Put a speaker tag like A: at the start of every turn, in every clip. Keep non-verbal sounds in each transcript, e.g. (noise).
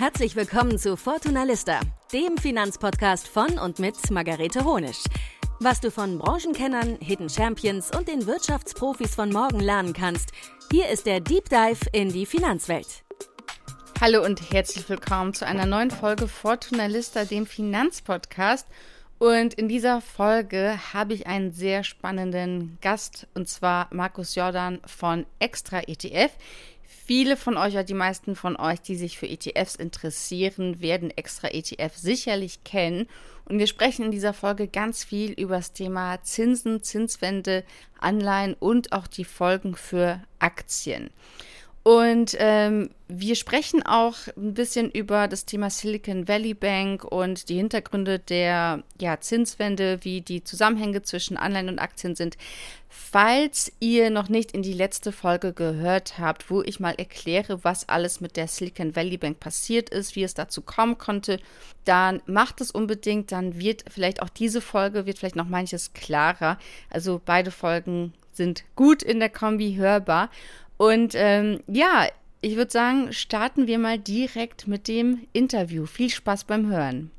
A: Herzlich willkommen zu Fortuna Lista, dem Finanzpodcast von und mit Margarete Honisch. Was du von Branchenkennern, Hidden Champions und den Wirtschaftsprofis von morgen lernen kannst, hier ist der Deep Dive in die Finanzwelt.
B: Hallo und herzlich willkommen zu einer neuen Folge Fortuna Lista, dem Finanzpodcast. Und in dieser Folge habe ich einen sehr spannenden Gast, und zwar Markus Jordan von Extra ETF. Viele von euch, oder die meisten von euch, die sich für ETFs interessieren, werden Extra ETF sicherlich kennen. Und wir sprechen in dieser Folge ganz viel über das Thema Zinsen, Zinswende, Anleihen und auch die Folgen für Aktien. Und ähm, wir sprechen auch ein bisschen über das Thema Silicon Valley Bank und die Hintergründe der ja, Zinswende, wie die Zusammenhänge zwischen Anleihen und Aktien sind. Falls ihr noch nicht in die letzte Folge gehört habt, wo ich mal erkläre, was alles mit der Silicon Valley Bank passiert ist, wie es dazu kommen konnte, dann macht es unbedingt, dann wird vielleicht auch diese Folge, wird vielleicht noch manches klarer. Also beide Folgen sind gut in der Kombi hörbar. Und ähm, ja, ich würde sagen, starten wir mal direkt mit dem Interview. Viel Spaß beim Hören.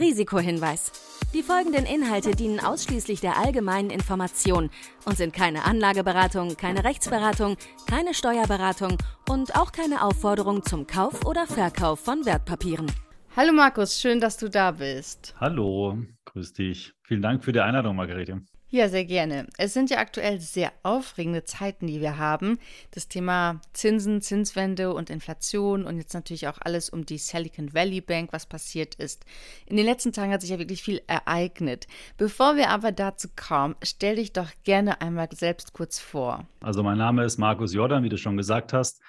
A: Risikohinweis. Die folgenden Inhalte dienen ausschließlich der allgemeinen Information und sind keine Anlageberatung, keine Rechtsberatung, keine Steuerberatung und auch keine Aufforderung zum Kauf oder Verkauf von Wertpapieren.
B: Hallo Markus, schön, dass du da bist.
C: Hallo, grüß dich. Vielen Dank für die Einladung, Margarete.
B: Ja, sehr gerne. Es sind ja aktuell sehr aufregende Zeiten, die wir haben. Das Thema Zinsen, Zinswende und Inflation und jetzt natürlich auch alles um die Silicon Valley Bank, was passiert ist. In den letzten Tagen hat sich ja wirklich viel ereignet. Bevor wir aber dazu kommen, stell dich doch gerne einmal selbst kurz vor.
C: Also mein Name ist Markus Jordan, wie du schon gesagt hast.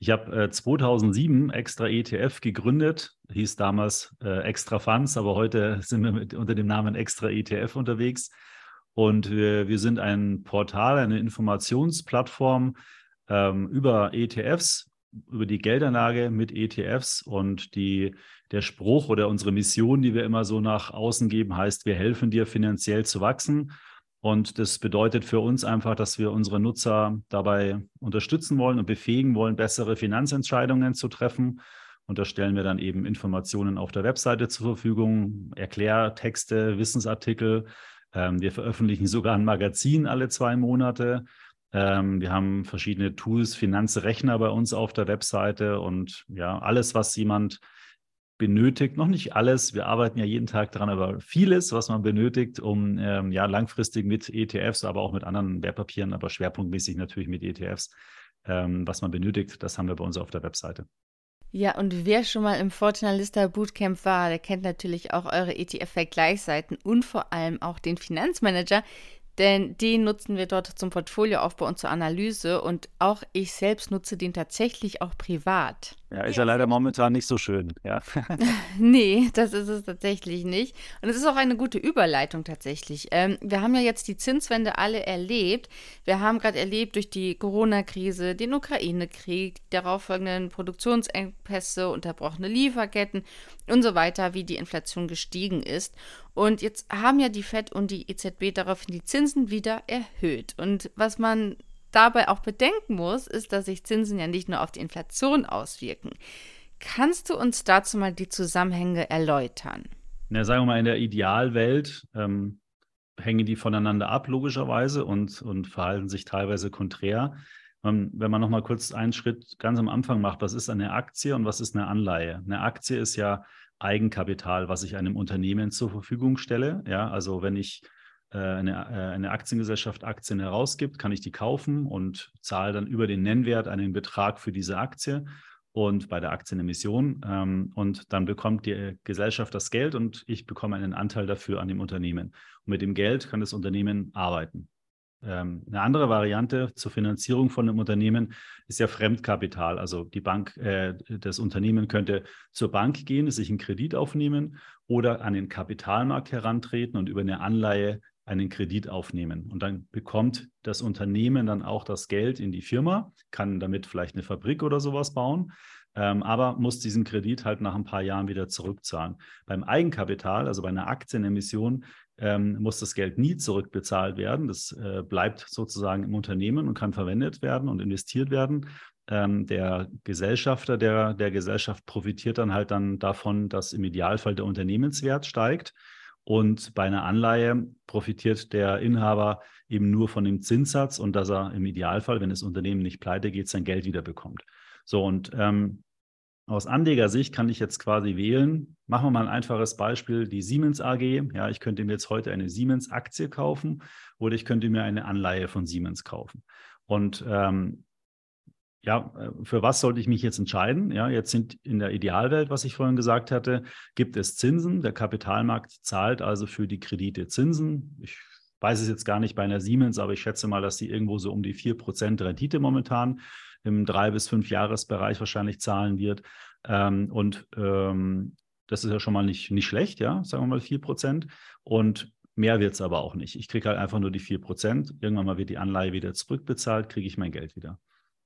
C: Ich habe äh, 2007 extra ETF gegründet, hieß damals äh, Extra Funds, aber heute sind wir mit, unter dem Namen Extra ETF unterwegs. Und wir, wir sind ein Portal, eine Informationsplattform ähm, über ETFs, über die Geldanlage mit ETFs. Und die, der Spruch oder unsere Mission, die wir immer so nach außen geben, heißt, wir helfen dir finanziell zu wachsen. Und das bedeutet für uns einfach, dass wir unsere Nutzer dabei unterstützen wollen und befähigen wollen, bessere Finanzentscheidungen zu treffen. Und da stellen wir dann eben Informationen auf der Webseite zur Verfügung, Erklärtexte, Wissensartikel, ähm, wir veröffentlichen sogar ein Magazin alle zwei Monate. Ähm, wir haben verschiedene Tools, Finanzrechner bei uns auf der Webseite und ja, alles, was jemand benötigt, noch nicht alles, wir arbeiten ja jeden Tag daran, aber vieles, was man benötigt, um ähm, ja langfristig mit ETFs, aber auch mit anderen Wertpapieren, aber schwerpunktmäßig natürlich mit ETFs, ähm, was man benötigt, das haben wir bei uns auf der Webseite.
B: Ja, und wer schon mal im Fortunalista Bootcamp war, der kennt natürlich auch eure ETF-Vergleichsseiten und vor allem auch den Finanzmanager, denn den nutzen wir dort zum Portfolioaufbau und zur Analyse und auch ich selbst nutze den tatsächlich auch privat.
C: Ja, ist ja leider momentan nicht so schön, ja. (laughs)
B: nee, das ist es tatsächlich nicht. Und es ist auch eine gute Überleitung tatsächlich. Ähm, wir haben ja jetzt die Zinswende alle erlebt. Wir haben gerade erlebt durch die Corona-Krise, den Ukraine-Krieg, darauf folgenden Produktionsengpässe, unterbrochene Lieferketten und so weiter, wie die Inflation gestiegen ist. Und jetzt haben ja die FED und die EZB daraufhin die Zinsen wieder erhöht. Und was man dabei auch bedenken muss, ist, dass sich Zinsen ja nicht nur auf die Inflation auswirken. Kannst du uns dazu mal die Zusammenhänge erläutern?
C: Na, sagen wir mal, in der Idealwelt ähm, hängen die voneinander ab, logischerweise, und, und verhalten sich teilweise konträr. Ähm, wenn man nochmal kurz einen Schritt ganz am Anfang macht, was ist eine Aktie und was ist eine Anleihe? Eine Aktie ist ja Eigenkapital, was ich einem Unternehmen zur Verfügung stelle. Ja, also wenn ich eine, äh, eine Aktiengesellschaft Aktien herausgibt, kann ich die kaufen und zahle dann über den Nennwert einen Betrag für diese Aktie und bei der Aktienemission. Ähm, und dann bekommt die Gesellschaft das Geld und ich bekomme einen Anteil dafür an dem Unternehmen. Und mit dem Geld kann das Unternehmen arbeiten. Ähm, eine andere Variante zur Finanzierung von einem Unternehmen ist ja Fremdkapital. Also die Bank, äh, das Unternehmen könnte zur Bank gehen, sich einen Kredit aufnehmen oder an den Kapitalmarkt herantreten und über eine Anleihe einen Kredit aufnehmen. Und dann bekommt das Unternehmen dann auch das Geld in die Firma, kann damit vielleicht eine Fabrik oder sowas bauen, ähm, aber muss diesen Kredit halt nach ein paar Jahren wieder zurückzahlen. Beim Eigenkapital, also bei einer Aktienemission, ähm, muss das Geld nie zurückbezahlt werden. Das äh, bleibt sozusagen im Unternehmen und kann verwendet werden und investiert werden. Ähm, der Gesellschafter der, der Gesellschaft profitiert dann halt dann davon, dass im Idealfall der Unternehmenswert steigt. Und bei einer Anleihe profitiert der Inhaber eben nur von dem Zinssatz und dass er im Idealfall, wenn das Unternehmen nicht pleite geht, sein Geld wieder bekommt. So, und ähm, aus Anlegersicht kann ich jetzt quasi wählen. Machen wir mal ein einfaches Beispiel, die Siemens AG. Ja, ich könnte mir jetzt heute eine Siemens-Aktie kaufen oder ich könnte mir eine Anleihe von Siemens kaufen. Und ähm, ja, äh, für was sollte ich mich jetzt entscheiden? Ja, jetzt sind in der Idealwelt, was ich vorhin gesagt hatte, gibt es Zinsen. Der Kapitalmarkt zahlt also für die Kredite Zinsen. Ich weiß es jetzt gar nicht bei einer Siemens, aber ich schätze mal, dass sie irgendwo so um die 4% Rendite momentan im drei bis fünf Jahresbereich wahrscheinlich zahlen wird. Ähm, und ähm, das ist ja schon mal nicht, nicht schlecht, ja, sagen wir mal 4%. Und mehr wird es aber auch nicht. Ich kriege halt einfach nur die 4%. Irgendwann mal wird die Anleihe wieder zurückbezahlt, kriege ich mein Geld wieder.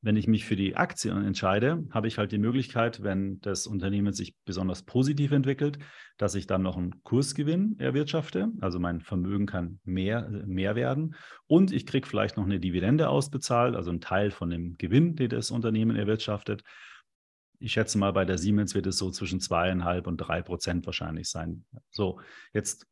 C: Wenn ich mich für die Aktie entscheide, habe ich halt die Möglichkeit, wenn das Unternehmen sich besonders positiv entwickelt, dass ich dann noch einen Kursgewinn erwirtschafte. Also mein Vermögen kann mehr, mehr werden. Und ich kriege vielleicht noch eine Dividende ausbezahlt, also einen Teil von dem Gewinn, den das Unternehmen erwirtschaftet. Ich schätze mal, bei der Siemens wird es so zwischen zweieinhalb und drei Prozent wahrscheinlich sein. So, jetzt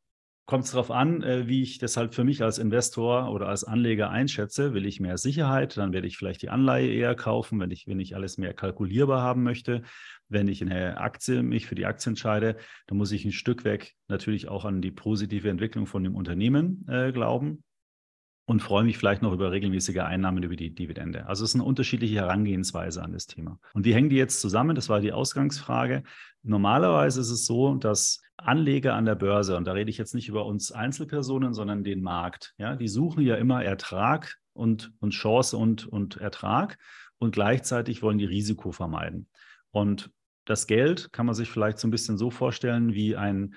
C: kommt es darauf an, äh, wie ich das halt für mich als Investor oder als Anleger einschätze. Will ich mehr Sicherheit, dann werde ich vielleicht die Anleihe eher kaufen, wenn ich, wenn ich alles mehr kalkulierbar haben möchte. Wenn ich eine Aktie mich für die Aktie entscheide, dann muss ich ein Stück weg natürlich auch an die positive Entwicklung von dem Unternehmen äh, glauben und freue mich vielleicht noch über regelmäßige Einnahmen über die Dividende. Also es ist eine unterschiedliche Herangehensweise an das Thema. Und wie hängen die jetzt zusammen? Das war die Ausgangsfrage. Normalerweise ist es so, dass Anleger an der Börse, und da rede ich jetzt nicht über uns Einzelpersonen, sondern den Markt, ja, die suchen ja immer Ertrag und, und Chance und, und Ertrag und gleichzeitig wollen die Risiko vermeiden. Und das Geld kann man sich vielleicht so ein bisschen so vorstellen wie ein,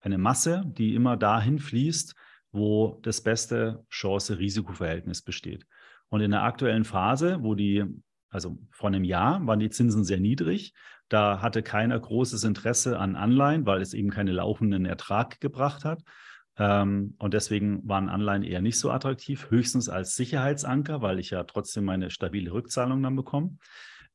C: eine Masse, die immer dahin fließt, wo das beste Chance-Risiko-Verhältnis besteht. Und in der aktuellen Phase, wo die, also vor einem Jahr, waren die Zinsen sehr niedrig. Da hatte keiner großes Interesse an Anleihen, weil es eben keinen laufenden Ertrag gebracht hat. Ähm, und deswegen waren Anleihen eher nicht so attraktiv, höchstens als Sicherheitsanker, weil ich ja trotzdem meine stabile Rückzahlung dann bekomme.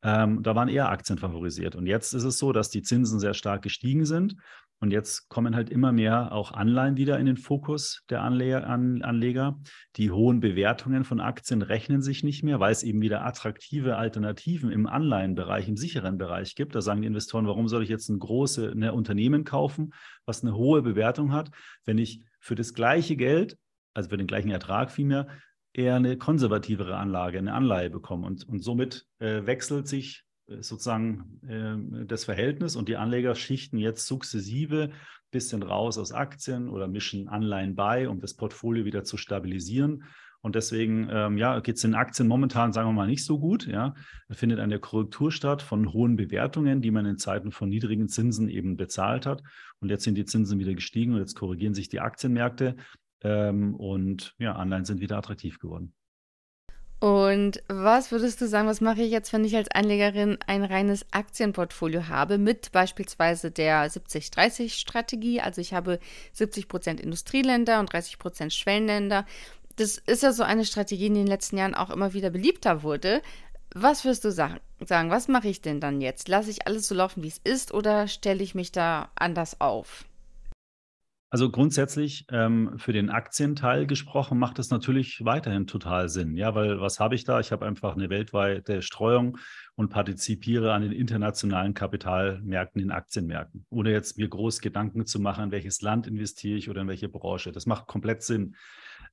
C: Ähm, da waren eher Aktien favorisiert. Und jetzt ist es so, dass die Zinsen sehr stark gestiegen sind und jetzt kommen halt immer mehr auch Anleihen wieder in den Fokus der Anleger. Die hohen Bewertungen von Aktien rechnen sich nicht mehr, weil es eben wieder attraktive Alternativen im Anleihenbereich, im sicheren Bereich gibt. Da sagen die Investoren, warum soll ich jetzt ein großes Unternehmen kaufen, was eine hohe Bewertung hat, wenn ich für das gleiche Geld, also für den gleichen Ertrag vielmehr, eher eine konservativere Anlage, eine Anleihe bekomme. Und, und somit äh, wechselt sich sozusagen äh, das Verhältnis und die Anleger schichten jetzt sukzessive ein bisschen raus aus Aktien oder mischen Anleihen bei, um das Portfolio wieder zu stabilisieren. Und deswegen ähm, ja, geht es in Aktien momentan, sagen wir mal, nicht so gut. Ja. Da findet eine Korrektur statt von hohen Bewertungen, die man in Zeiten von niedrigen Zinsen eben bezahlt hat. Und jetzt sind die Zinsen wieder gestiegen und jetzt korrigieren sich die Aktienmärkte. Ähm, und ja, Anleihen sind wieder attraktiv geworden.
B: Und was würdest du sagen, was mache ich jetzt, wenn ich als Anlegerin ein reines Aktienportfolio habe mit beispielsweise der 70-30-Strategie? Also ich habe 70 Prozent Industrieländer und 30 Prozent Schwellenländer. Das ist ja so eine Strategie, die in den letzten Jahren auch immer wieder beliebter wurde. Was wirst du sagen? Was mache ich denn dann jetzt? Lasse ich alles so laufen, wie es ist, oder stelle ich mich da anders auf?
C: Also grundsätzlich ähm, für den Aktienteil gesprochen macht es natürlich weiterhin total Sinn. Ja, weil was habe ich da? Ich habe einfach eine weltweite Streuung und partizipiere an den internationalen Kapitalmärkten, den Aktienmärkten, ohne jetzt mir groß Gedanken zu machen, in welches Land investiere ich oder in welche Branche. Das macht komplett Sinn.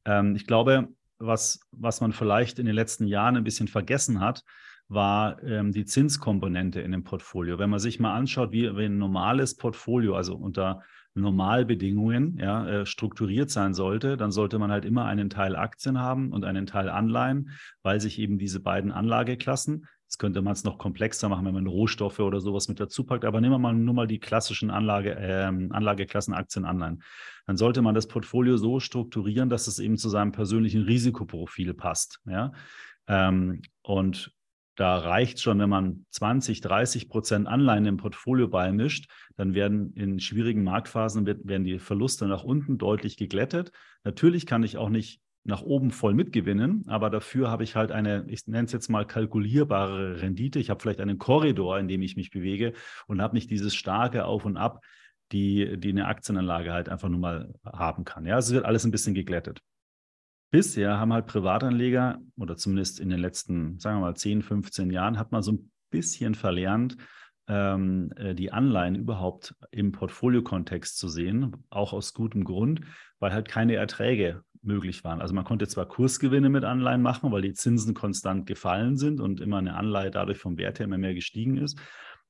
C: Ähm, ich glaube, was, was man vielleicht in den letzten Jahren ein bisschen vergessen hat, war ähm, die Zinskomponente in dem Portfolio. Wenn man sich mal anschaut, wie, wie ein normales Portfolio, also unter Normalbedingungen ja, äh, strukturiert sein sollte, dann sollte man halt immer einen Teil Aktien haben und einen Teil Anleihen, weil sich eben diese beiden Anlageklassen, jetzt könnte man es noch komplexer machen, wenn man Rohstoffe oder sowas mit dazu packt, aber nehmen wir mal nur mal die klassischen Anlage, äh, Anlageklassen Aktien, Anleihen. Dann sollte man das Portfolio so strukturieren, dass es eben zu seinem persönlichen Risikoprofil passt. Ja? Ähm, und da reicht schon, wenn man 20, 30 Prozent Anleihen im Portfolio beimischt, dann werden in schwierigen Marktphasen werden die Verluste nach unten deutlich geglättet. Natürlich kann ich auch nicht nach oben voll mitgewinnen, aber dafür habe ich halt eine, ich nenne es jetzt mal kalkulierbare Rendite. Ich habe vielleicht einen Korridor, in dem ich mich bewege und habe nicht dieses starke Auf und Ab, die, die eine Aktienanlage halt einfach nur mal haben kann. Ja, es wird alles ein bisschen geglättet. Bisher haben halt Privatanleger oder zumindest in den letzten, sagen wir mal, 10, 15 Jahren, hat man so ein bisschen verlernt, ähm, äh, die Anleihen überhaupt im Portfoliokontext zu sehen, auch aus gutem Grund, weil halt keine Erträge möglich waren. Also man konnte zwar Kursgewinne mit Anleihen machen, weil die Zinsen konstant gefallen sind und immer eine Anleihe dadurch vom Wert her immer mehr gestiegen ist,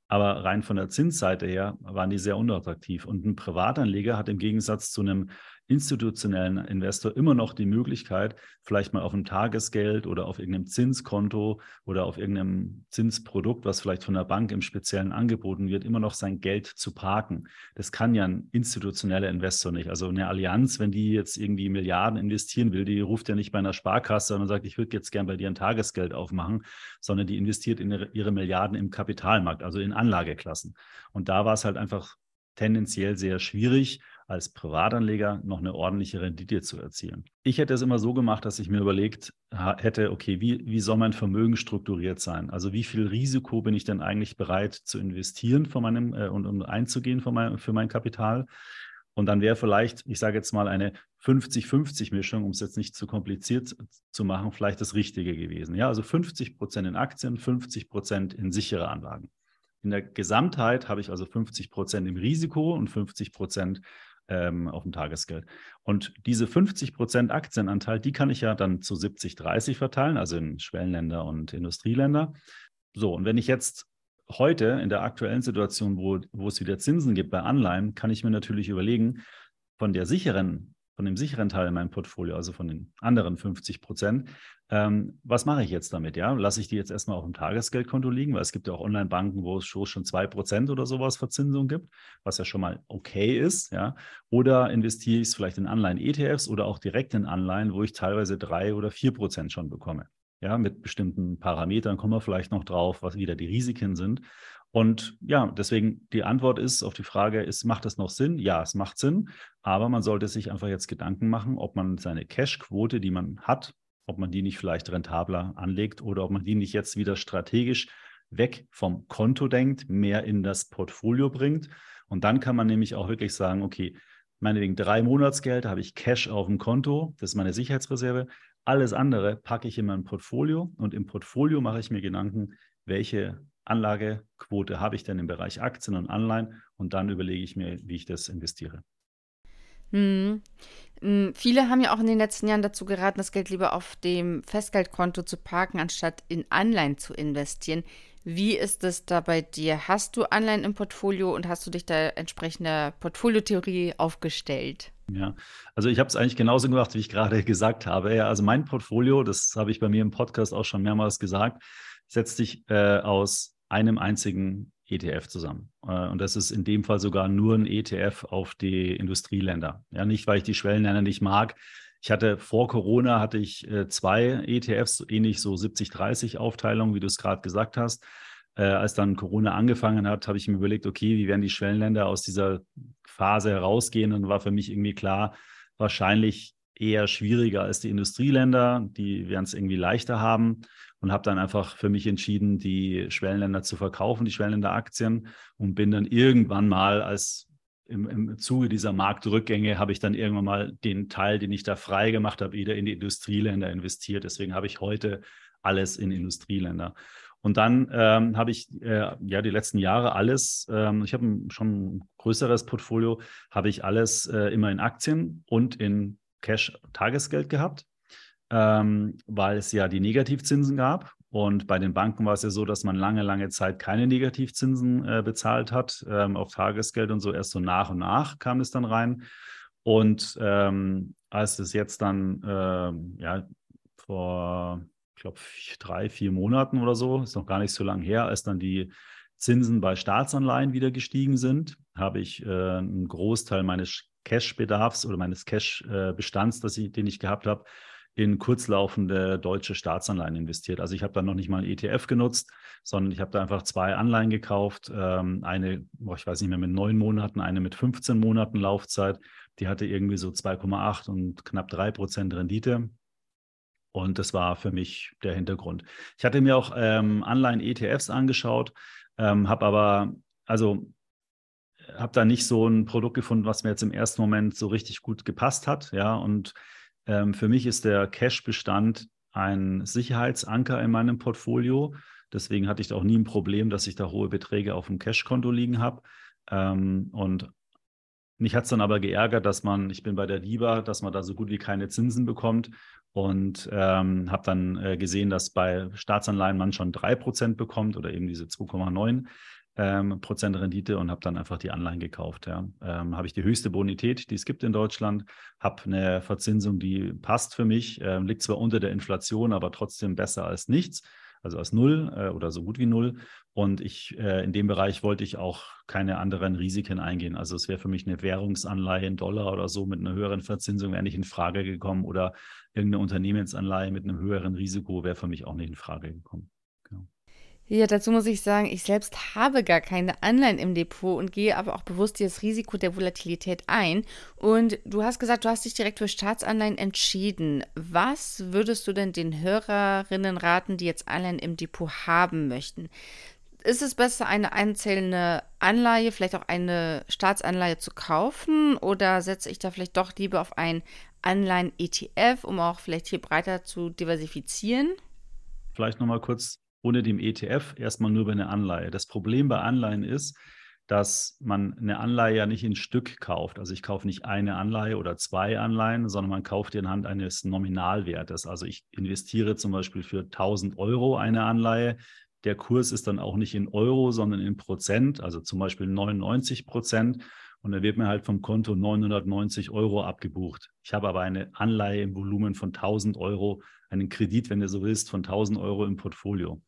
C: aber rein von der Zinsseite her waren die sehr unattraktiv. Und ein Privatanleger hat im Gegensatz zu einem institutionellen Investor immer noch die Möglichkeit, vielleicht mal auf ein Tagesgeld oder auf irgendeinem Zinskonto oder auf irgendeinem Zinsprodukt, was vielleicht von der Bank im Speziellen angeboten wird, immer noch sein Geld zu parken. Das kann ja ein institutioneller Investor nicht. Also eine Allianz, wenn die jetzt irgendwie Milliarden investieren will, die ruft ja nicht bei einer Sparkasse und sagt, ich würde jetzt gern bei dir ein Tagesgeld aufmachen, sondern die investiert in ihre Milliarden im Kapitalmarkt, also in Anlageklassen. Und da war es halt einfach tendenziell sehr schwierig als Privatanleger noch eine ordentliche Rendite zu erzielen. Ich hätte es immer so gemacht, dass ich mir überlegt hätte, okay, wie, wie soll mein Vermögen strukturiert sein? Also wie viel Risiko bin ich denn eigentlich bereit zu investieren von meinem äh, und, und einzugehen für mein, für mein Kapital? Und dann wäre vielleicht, ich sage jetzt mal, eine 50-50-Mischung, um es jetzt nicht zu kompliziert zu machen, vielleicht das Richtige gewesen. Ja, also 50 Prozent in Aktien, 50 Prozent in sichere Anlagen. In der Gesamtheit habe ich also 50 Prozent im Risiko und 50 Prozent ähm, auf dem Tagesgeld. Und diese 50 Prozent Aktienanteil, die kann ich ja dann zu 70, 30 verteilen, also in Schwellenländer und Industrieländer. So, und wenn ich jetzt heute in der aktuellen Situation, wo, wo es wieder Zinsen gibt bei Anleihen, kann ich mir natürlich überlegen, von der sicheren von dem sicheren Teil in meinem Portfolio, also von den anderen 50 Prozent. Ähm, was mache ich jetzt damit? Ja, lasse ich die jetzt erstmal auf dem Tagesgeldkonto liegen, weil es gibt ja auch Online-Banken, wo es schon zwei Prozent oder sowas Verzinsung gibt, was ja schon mal okay ist. Ja, oder investiere ich es vielleicht in Anleihen-ETFs oder auch direkt in Anleihen, wo ich teilweise drei oder vier Prozent schon bekomme. Ja, mit bestimmten Parametern kommen wir vielleicht noch drauf, was wieder die Risiken sind. Und ja, deswegen die Antwort ist auf die Frage, ist, macht es noch Sinn? Ja, es macht Sinn, aber man sollte sich einfach jetzt Gedanken machen, ob man seine Cash-Quote, die man hat, ob man die nicht vielleicht rentabler anlegt oder ob man die nicht jetzt wieder strategisch weg vom Konto denkt, mehr in das Portfolio bringt. Und dann kann man nämlich auch wirklich sagen, okay, meinetwegen drei Monatsgeld habe ich Cash auf dem Konto, das ist meine Sicherheitsreserve. Alles andere packe ich in mein Portfolio und im Portfolio mache ich mir Gedanken, welche Anlagequote habe ich denn im Bereich Aktien und Anleihen und dann überlege ich mir, wie ich das investiere.
B: Hm. hm. Viele haben ja auch in den letzten Jahren dazu geraten, das Geld lieber auf dem Festgeldkonto zu parken, anstatt in Anleihen zu investieren. Wie ist es da bei dir? Hast du Anleihen im Portfolio und hast du dich da entsprechender Portfoliotheorie aufgestellt?
C: Ja, also ich habe es eigentlich genauso gemacht, wie ich gerade (laughs) gesagt habe. Ja, also mein Portfolio, das habe ich bei mir im Podcast auch schon mehrmals gesagt, setzt sich äh, aus einem einzigen ETF zusammen. Äh, und das ist in dem Fall sogar nur ein ETF auf die Industrieländer. Ja, nicht, weil ich die Schwellenländer nicht mag. Ich hatte vor Corona hatte ich äh, zwei ETFs, ähnlich so 70-30 Aufteilung, wie du es gerade gesagt hast. Äh, als dann Corona angefangen hat, habe ich mir überlegt, okay, wie werden die Schwellenländer aus dieser Phase herausgehen? Und war für mich irgendwie klar, wahrscheinlich eher schwieriger als die Industrieländer. Die werden es irgendwie leichter haben und habe dann einfach für mich entschieden, die Schwellenländer zu verkaufen, die Schwellenländer-Aktien und bin dann irgendwann mal als im, im Zuge dieser Marktrückgänge habe ich dann irgendwann mal den Teil, den ich da frei gemacht habe, wieder in die Industrieländer investiert. Deswegen habe ich heute alles in Industrieländer. Und dann ähm, habe ich äh, ja die letzten Jahre alles, ähm, ich habe schon ein größeres Portfolio, habe ich alles äh, immer in Aktien und in Cash-Tagesgeld gehabt ähm, weil es ja die Negativzinsen gab. Und bei den Banken war es ja so, dass man lange, lange Zeit keine Negativzinsen äh, bezahlt hat ähm, auf Tagesgeld und so. Erst so nach und nach kam es dann rein. Und ähm, als es jetzt dann, äh, ja, vor, ich glaube, drei, vier Monaten oder so, ist noch gar nicht so lange her, als dann die Zinsen bei Staatsanleihen wieder gestiegen sind, habe ich äh, einen Großteil meines Cash-Bedarfs oder meines Cash-Bestands, äh, den ich gehabt habe, in kurzlaufende deutsche Staatsanleihen investiert. Also ich habe da noch nicht mal ein ETF genutzt, sondern ich habe da einfach zwei Anleihen gekauft. Ähm, eine, boah, ich weiß nicht mehr, mit neun Monaten, eine mit 15 Monaten Laufzeit. Die hatte irgendwie so 2,8 und knapp drei Prozent Rendite. Und das war für mich der Hintergrund. Ich hatte mir auch ähm, Anleihen-ETFs angeschaut, ähm, habe aber, also habe da nicht so ein Produkt gefunden, was mir jetzt im ersten Moment so richtig gut gepasst hat. Ja, und ähm, für mich ist der Cash-Bestand ein Sicherheitsanker in meinem Portfolio. Deswegen hatte ich da auch nie ein Problem, dass ich da hohe Beträge auf dem Cash-Konto liegen habe. Ähm, und mich hat es dann aber geärgert, dass man, ich bin bei der DIBA, dass man da so gut wie keine Zinsen bekommt und ähm, habe dann äh, gesehen, dass bei Staatsanleihen man schon 3% bekommt oder eben diese 2,9 ähm, Prozent Rendite und habe dann einfach die Anleihen gekauft. Ja. Ähm, habe ich die höchste Bonität, die es gibt in Deutschland, habe eine Verzinsung, die passt für mich, äh, liegt zwar unter der Inflation, aber trotzdem besser als nichts also als null äh, oder so gut wie null. Und ich äh, in dem Bereich wollte ich auch keine anderen Risiken eingehen. Also es wäre für mich eine Währungsanleihe in Dollar oder so mit einer höheren Verzinsung wäre nicht in Frage gekommen oder irgendeine Unternehmensanleihe mit einem höheren Risiko wäre für mich auch nicht in Frage gekommen.
B: Ja, dazu muss ich sagen, ich selbst habe gar keine Anleihen im Depot und gehe aber auch bewusst das Risiko der Volatilität ein. Und du hast gesagt, du hast dich direkt für Staatsanleihen entschieden. Was würdest du denn den Hörerinnen raten, die jetzt Anleihen im Depot haben möchten? Ist es besser, eine einzelne Anleihe, vielleicht auch eine Staatsanleihe zu kaufen? Oder setze ich da vielleicht doch lieber auf ein Anleihen-ETF, um auch vielleicht hier breiter zu diversifizieren?
C: Vielleicht nochmal kurz ohne dem ETF erstmal nur über eine Anleihe. Das Problem bei Anleihen ist, dass man eine Anleihe ja nicht in Stück kauft. Also ich kaufe nicht eine Anleihe oder zwei Anleihen, sondern man kauft die anhand eines Nominalwertes. Also ich investiere zum Beispiel für 1000 Euro eine Anleihe. Der Kurs ist dann auch nicht in Euro, sondern in Prozent, also zum Beispiel 99 Prozent. Und dann wird mir halt vom Konto 990 Euro abgebucht. Ich habe aber eine Anleihe im Volumen von 1000 Euro, einen Kredit, wenn du so willst, von 1000 Euro im Portfolio.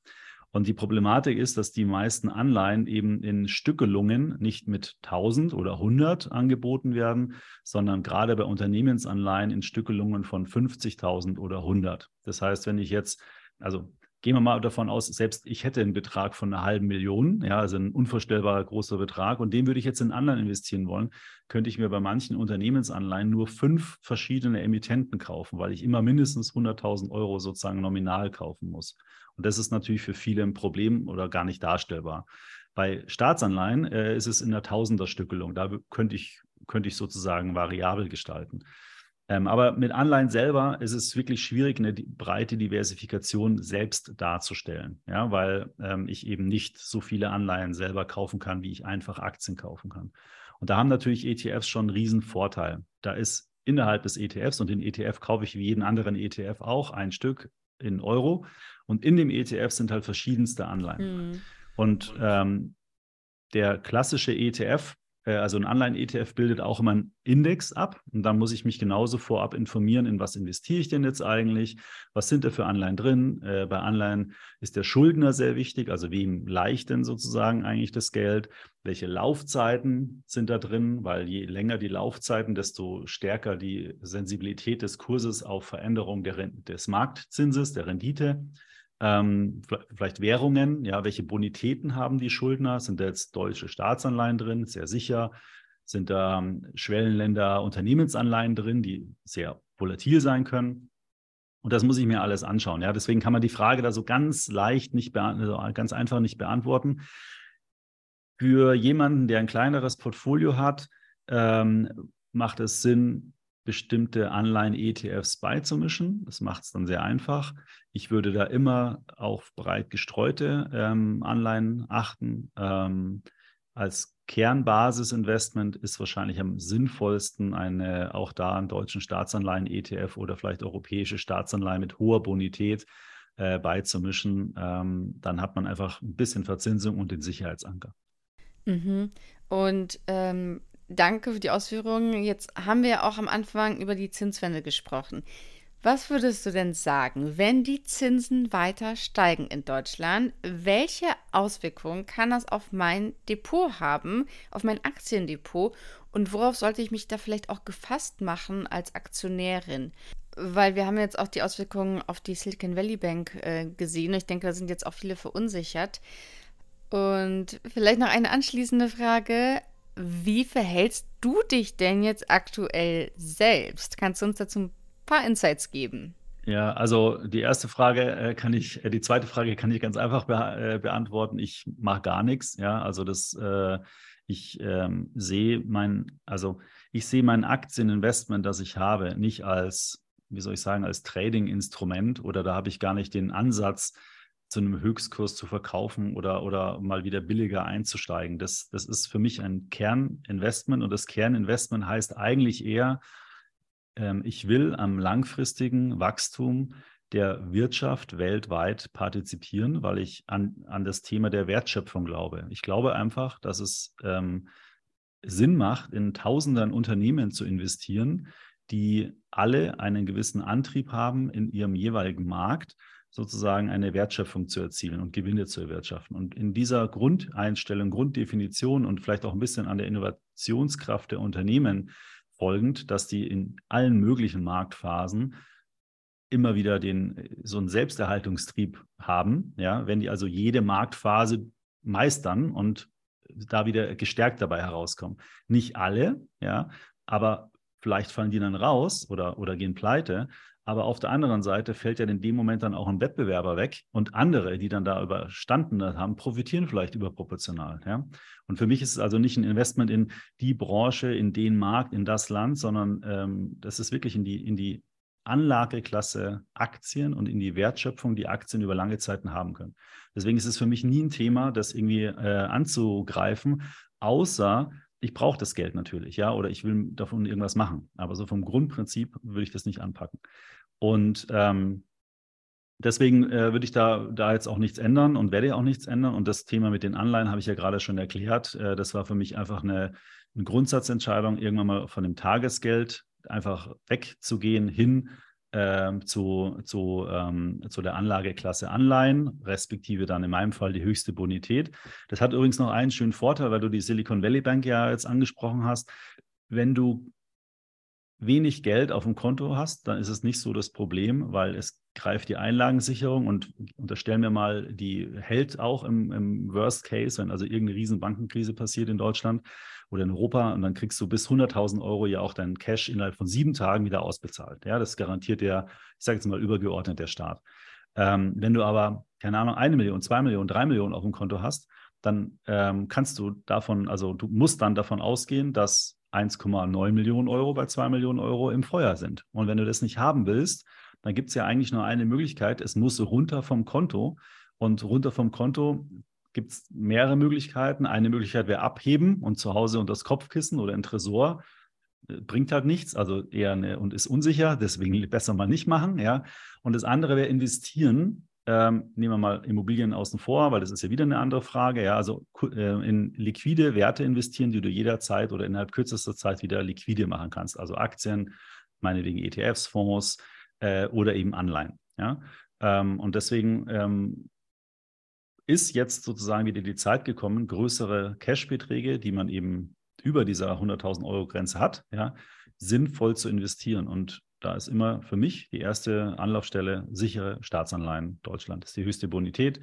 C: Und die Problematik ist, dass die meisten Anleihen eben in Stückelungen nicht mit 1000 oder 100 angeboten werden, sondern gerade bei Unternehmensanleihen in Stückelungen von 50.000 oder 100. Das heißt, wenn ich jetzt, also gehen wir mal davon aus, selbst ich hätte einen Betrag von einer halben Million, ja, also ein unvorstellbar großer Betrag, und den würde ich jetzt in anderen investieren wollen, könnte ich mir bei manchen Unternehmensanleihen nur fünf verschiedene Emittenten kaufen, weil ich immer mindestens 100.000 Euro sozusagen nominal kaufen muss. Und das ist natürlich für viele ein Problem oder gar nicht darstellbar. Bei Staatsanleihen äh, ist es in der Tausenderstückelung. Da könnte ich, könnte ich sozusagen variabel gestalten. Ähm, aber mit Anleihen selber ist es wirklich schwierig, eine breite Diversifikation selbst darzustellen, ja, weil ähm, ich eben nicht so viele Anleihen selber kaufen kann, wie ich einfach Aktien kaufen kann. Und da haben natürlich ETFs schon einen riesen Vorteil. Da ist innerhalb des ETFs und den ETF kaufe ich wie jeden anderen ETF auch ein Stück in Euro und in dem ETF sind halt verschiedenste Anleihen. Mhm. Und ähm, der klassische ETF, also ein Anleihen-ETF bildet auch immer einen Index ab. Und dann muss ich mich genauso vorab informieren, in was investiere ich denn jetzt eigentlich? Was sind da für Anleihen drin? Äh, bei Anleihen ist der Schuldner sehr wichtig, also wem leicht denn sozusagen eigentlich das Geld? Welche Laufzeiten sind da drin? Weil je länger die Laufzeiten, desto stärker die Sensibilität des Kurses auf Veränderung der, des Marktzinses, der Rendite ähm, vielleicht Währungen, ja, welche Bonitäten haben die Schuldner? Sind da jetzt deutsche Staatsanleihen drin? Sehr sicher. Sind da ähm, Schwellenländer Unternehmensanleihen drin, die sehr volatil sein können? Und das muss ich mir alles anschauen. Ja, deswegen kann man die Frage da so ganz leicht nicht also ganz einfach nicht beantworten. Für jemanden, der ein kleineres Portfolio hat, ähm, macht es Sinn, bestimmte Anleihen-ETFs beizumischen. Das macht es dann sehr einfach. Ich würde da immer auf breit gestreute ähm, Anleihen achten. Ähm, als Kernbasisinvestment ist wahrscheinlich am sinnvollsten eine auch da einen deutschen Staatsanleihen-ETF oder vielleicht europäische Staatsanleihen mit hoher Bonität äh, beizumischen. Ähm, dann hat man einfach ein bisschen Verzinsung und den Sicherheitsanker.
B: Mhm. Und ähm, Danke für die Ausführungen. Jetzt haben wir ja auch am Anfang über die Zinswende gesprochen. Was würdest du denn sagen, wenn die Zinsen weiter steigen in Deutschland? Welche Auswirkungen kann das auf mein Depot haben, auf mein Aktiendepot? Und worauf sollte ich mich da vielleicht auch gefasst machen als Aktionärin? Weil wir haben jetzt auch die Auswirkungen auf die Silicon Valley Bank äh, gesehen. Ich denke, da sind jetzt auch viele verunsichert. Und vielleicht noch eine anschließende Frage. Wie verhältst du dich denn jetzt aktuell selbst? Kannst du uns dazu ein paar Insights geben?
C: Ja, also die erste Frage äh, kann ich, äh, die zweite Frage kann ich ganz einfach be äh, beantworten. Ich mache gar nichts. Ja, also das, äh, ich ähm, sehe mein, also ich sehe mein Aktieninvestment, das ich habe, nicht als, wie soll ich sagen, als Trading-Instrument oder da habe ich gar nicht den Ansatz, zu einem Höchstkurs zu verkaufen oder, oder mal wieder billiger einzusteigen. Das, das ist für mich ein Kerninvestment und das Kerninvestment heißt eigentlich eher, ähm, ich will am langfristigen Wachstum der Wirtschaft weltweit partizipieren, weil ich an, an das Thema der Wertschöpfung glaube. Ich glaube einfach, dass es ähm, Sinn macht, in tausenden Unternehmen zu investieren, die alle einen gewissen Antrieb haben in ihrem jeweiligen Markt sozusagen eine Wertschöpfung zu erzielen und Gewinne zu erwirtschaften. Und in dieser Grundeinstellung, Grunddefinition und vielleicht auch ein bisschen an der Innovationskraft der Unternehmen folgend, dass die in allen möglichen Marktphasen immer wieder den, so einen Selbsterhaltungstrieb haben, ja, wenn die also jede Marktphase meistern und da wieder gestärkt dabei herauskommen. Nicht alle, ja, aber vielleicht fallen die dann raus oder, oder gehen pleite, aber auf der anderen Seite fällt ja in dem Moment dann auch ein Wettbewerber weg und andere, die dann da überstanden haben, profitieren vielleicht überproportional. Ja? Und für mich ist es also nicht ein Investment in die Branche, in den Markt, in das Land, sondern ähm, das ist wirklich in die, in die Anlageklasse Aktien und in die Wertschöpfung, die Aktien über lange Zeiten haben können. Deswegen ist es für mich nie ein Thema, das irgendwie äh, anzugreifen, außer ich brauche das Geld natürlich, ja, oder ich will davon irgendwas machen. Aber so vom Grundprinzip würde ich das nicht anpacken. Und ähm, deswegen äh, würde ich da, da jetzt auch nichts ändern und werde auch nichts ändern. Und das Thema mit den Anleihen habe ich ja gerade schon erklärt. Äh, das war für mich einfach eine, eine Grundsatzentscheidung, irgendwann mal von dem Tagesgeld einfach wegzugehen hin äh, zu, zu, ähm, zu der Anlageklasse Anleihen, respektive dann in meinem Fall die höchste Bonität. Das hat übrigens noch einen schönen Vorteil, weil du die Silicon Valley Bank ja jetzt angesprochen hast. Wenn du wenig Geld auf dem Konto hast, dann ist es nicht so das Problem, weil es greift die Einlagensicherung und unterstellen wir mal, die hält auch im, im Worst Case, wenn also irgendeine riesen Bankenkrise passiert in Deutschland oder in Europa und dann kriegst du bis 100.000 Euro ja auch deinen Cash innerhalb von sieben Tagen wieder ausbezahlt. Ja, das garantiert der, ich sage jetzt mal übergeordnet der Staat. Ähm, wenn du aber, keine Ahnung, eine Million, zwei Millionen, drei Millionen auf dem Konto hast, dann ähm, kannst du davon, also du musst dann davon ausgehen, dass 1,9 Millionen Euro bei 2 Millionen Euro im Feuer sind. Und wenn du das nicht haben willst, dann gibt es ja eigentlich nur eine Möglichkeit, es muss runter vom Konto. Und runter vom Konto gibt es mehrere Möglichkeiten. Eine Möglichkeit wäre abheben und zu Hause unter das Kopfkissen oder ein Tresor. Äh, bringt halt nichts, also eher eine, und ist unsicher, deswegen (laughs) besser mal nicht machen. Ja. Und das andere wäre investieren ähm, nehmen wir mal Immobilien außen vor, weil das ist ja wieder eine andere Frage. Ja, also äh, in liquide Werte investieren, die du jederzeit oder innerhalb kürzester Zeit wieder liquide machen kannst. Also Aktien, meinetwegen ETFs, Fonds äh, oder eben Anleihen. Ja, ähm, und deswegen ähm, ist jetzt sozusagen wieder die Zeit gekommen, größere Cashbeträge, die man eben über dieser 100.000 Euro Grenze hat, ja, sinnvoll zu investieren. Und da ist immer für mich die erste Anlaufstelle sichere Staatsanleihen Deutschland. Das ist die höchste Bonität.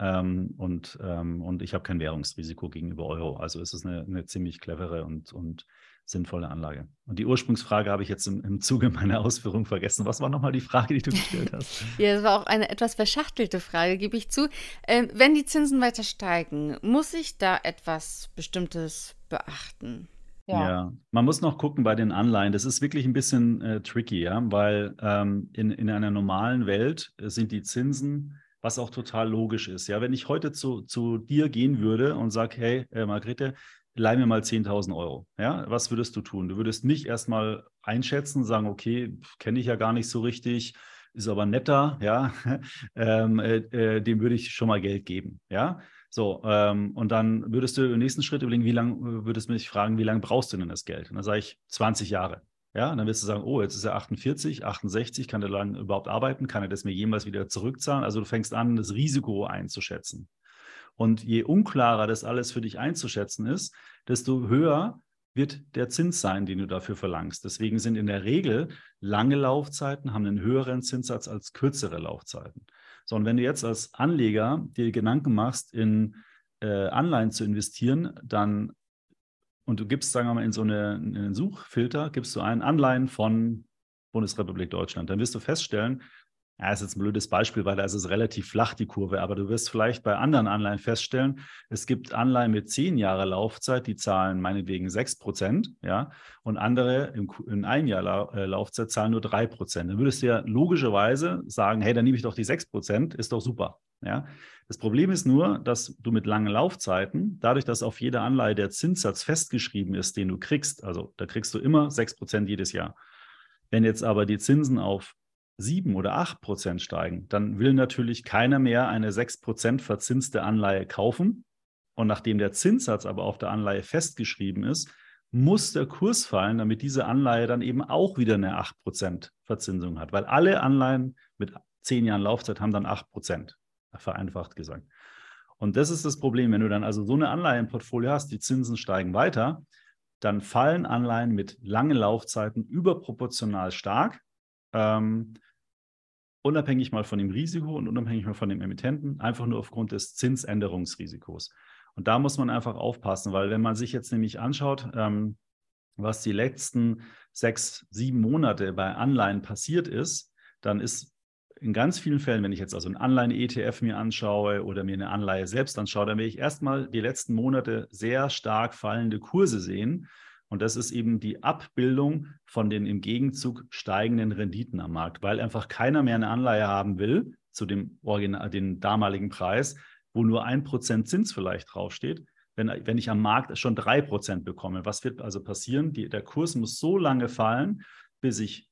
C: Ähm, und, ähm, und ich habe kein Währungsrisiko gegenüber Euro. Also ist es eine, eine ziemlich clevere und, und sinnvolle Anlage. Und die Ursprungsfrage habe ich jetzt im, im Zuge (laughs) meiner Ausführung vergessen. Was war nochmal die Frage, die du gestellt hast? (laughs)
B: ja, das war auch eine etwas verschachtelte Frage, gebe ich zu. Ähm, wenn die Zinsen weiter steigen, muss ich da etwas Bestimmtes beachten?
C: Ja. ja. man muss noch gucken bei den Anleihen. Das ist wirklich ein bisschen äh, tricky, ja, weil ähm, in, in einer normalen Welt äh, sind die Zinsen, was auch total logisch ist. Ja, wenn ich heute zu, zu dir gehen würde und sage, hey, äh, Margrethe, leih mir mal 10.000 Euro. Ja, was würdest du tun? Du würdest mich erstmal einschätzen, sagen, okay, kenne ich ja gar nicht so richtig, ist aber netter, ja, (laughs) ähm, äh, äh, dem würde ich schon mal Geld geben. Ja, so, ähm, und dann würdest du im nächsten Schritt überlegen, wie lange, würdest du mich fragen, wie lange brauchst du denn das Geld? Und dann sage ich 20 Jahre. Ja, und dann wirst du sagen, oh, jetzt ist er 48, 68, kann der lang überhaupt arbeiten? Kann er das mir jemals wieder zurückzahlen? Also du fängst an, das Risiko einzuschätzen. Und je unklarer das alles für dich einzuschätzen ist, desto höher wird der Zins sein, den du dafür verlangst. Deswegen sind in der Regel lange Laufzeiten, haben einen höheren Zinssatz als kürzere Laufzeiten. So, und wenn du jetzt als Anleger dir Gedanken machst, in äh, Anleihen zu investieren, dann und du gibst, sagen wir mal, in so eine, in einen Suchfilter, gibst du ein Anleihen von Bundesrepublik Deutschland, dann wirst du feststellen, ja, ist jetzt ein blödes Beispiel, weil da ist es relativ flach, die Kurve, aber du wirst vielleicht bei anderen Anleihen feststellen, es gibt Anleihen mit zehn Jahre Laufzeit, die zahlen meinetwegen sechs Prozent, ja, und andere in, in ein Jahr äh, Laufzeit zahlen nur drei Prozent. Dann würdest du ja logischerweise sagen, hey, dann nehme ich doch die sechs Prozent, ist doch super, ja. Das Problem ist nur, dass du mit langen Laufzeiten, dadurch, dass auf jeder Anleihe der Zinssatz festgeschrieben ist, den du kriegst, also da kriegst du immer sechs Prozent jedes Jahr. Wenn jetzt aber die Zinsen auf sieben oder acht Prozent steigen, dann will natürlich keiner mehr eine sechs Prozent verzinste Anleihe kaufen. Und nachdem der Zinssatz aber auf der Anleihe festgeschrieben ist, muss der Kurs fallen, damit diese Anleihe dann eben auch wieder eine acht Prozent Verzinsung hat. Weil alle Anleihen mit zehn Jahren Laufzeit haben dann acht Prozent, vereinfacht gesagt. Und das ist das Problem, wenn du dann also so eine Anleihe im Portfolio hast, die Zinsen steigen weiter, dann fallen Anleihen mit langen Laufzeiten überproportional stark. Ähm, unabhängig mal von dem Risiko und unabhängig mal von dem Emittenten, einfach nur aufgrund des Zinsänderungsrisikos. Und da muss man einfach aufpassen, weil wenn man sich jetzt nämlich anschaut, ähm, was die letzten sechs, sieben Monate bei Anleihen passiert ist, dann ist in ganz vielen Fällen, wenn ich jetzt also einen Anleihen-ETF mir anschaue oder mir eine Anleihe selbst anschaue, dann werde ich erstmal die letzten Monate sehr stark fallende Kurse sehen. Und das ist eben die Abbildung von den im Gegenzug steigenden Renditen am Markt, weil einfach keiner mehr eine Anleihe haben will zu dem Original, den damaligen Preis, wo nur ein Prozent Zins vielleicht draufsteht. Wenn, wenn ich am Markt schon drei Prozent bekomme, was wird also passieren? Die, der Kurs muss so lange fallen, bis ich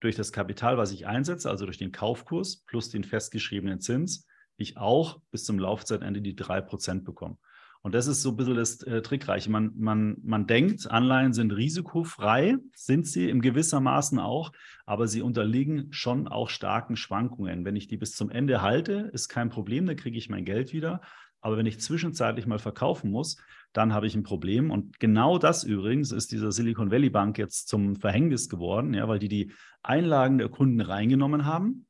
C: durch das Kapital, was ich einsetze, also durch den Kaufkurs plus den festgeschriebenen Zins, ich auch bis zum Laufzeitende die drei Prozent bekomme. Und das ist so ein bisschen das äh, Trickreiche. Man, man, man denkt, Anleihen sind risikofrei, sind sie im gewissermaßen auch, aber sie unterliegen schon auch starken Schwankungen. Wenn ich die bis zum Ende halte, ist kein Problem, dann kriege ich mein Geld wieder. Aber wenn ich zwischenzeitlich mal verkaufen muss, dann habe ich ein Problem. Und genau das übrigens ist dieser Silicon Valley Bank jetzt zum Verhängnis geworden, ja, weil die die Einlagen der Kunden reingenommen haben,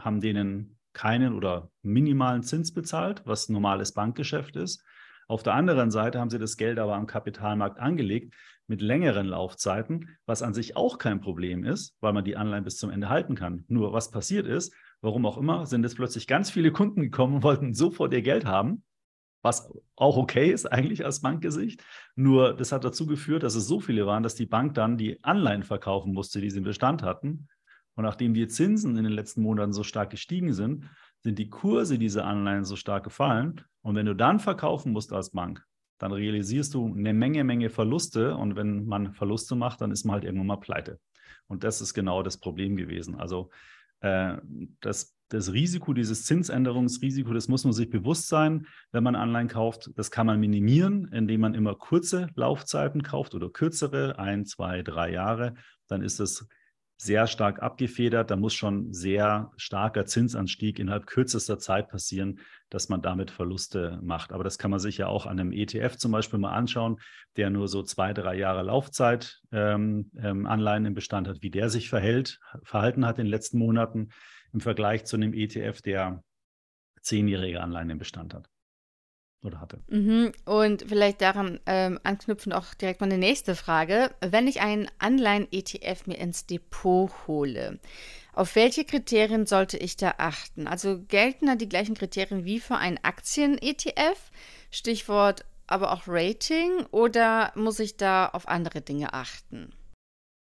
C: haben denen keinen oder minimalen Zins bezahlt, was normales Bankgeschäft ist auf der anderen Seite haben sie das Geld aber am Kapitalmarkt angelegt mit längeren Laufzeiten, was an sich auch kein Problem ist, weil man die Anleihen bis zum Ende halten kann. Nur was passiert ist, warum auch immer, sind jetzt plötzlich ganz viele Kunden gekommen und wollten sofort ihr Geld haben, was auch okay ist eigentlich aus Bankgesicht. Nur das hat dazu geführt, dass es so viele waren, dass die Bank dann die Anleihen verkaufen musste, die sie im Bestand hatten. Und nachdem die Zinsen in den letzten Monaten so stark gestiegen sind, sind die Kurse dieser Anleihen so stark gefallen. Und wenn du dann verkaufen musst als Bank, dann realisierst du eine Menge, Menge Verluste. Und wenn man Verluste macht, dann ist man halt irgendwann mal pleite. Und das ist genau das Problem gewesen. Also äh, das, das Risiko, dieses Zinsänderungsrisiko, das muss man sich bewusst sein, wenn man Anleihen kauft. Das kann man minimieren, indem man immer kurze Laufzeiten kauft oder kürzere, ein, zwei, drei Jahre. Dann ist das sehr stark abgefedert. Da muss schon sehr starker Zinsanstieg innerhalb kürzester Zeit passieren, dass man damit Verluste macht. Aber das kann man sich ja auch an einem ETF zum Beispiel mal anschauen, der nur so zwei, drei Jahre Laufzeit ähm, ähm, Anleihen im Bestand hat, wie der sich verhält, verhalten hat in den letzten Monaten im Vergleich zu einem ETF, der zehnjährige Anleihen im Bestand hat oder hatte.
B: Mhm. Und vielleicht daran ähm, anknüpfend auch direkt mal eine nächste Frage. Wenn ich einen Anleihen-ETF mir ins Depot hole, auf welche Kriterien sollte ich da achten? Also gelten da die gleichen Kriterien wie für einen Aktien-ETF? Stichwort aber auch Rating oder muss ich da auf andere Dinge achten?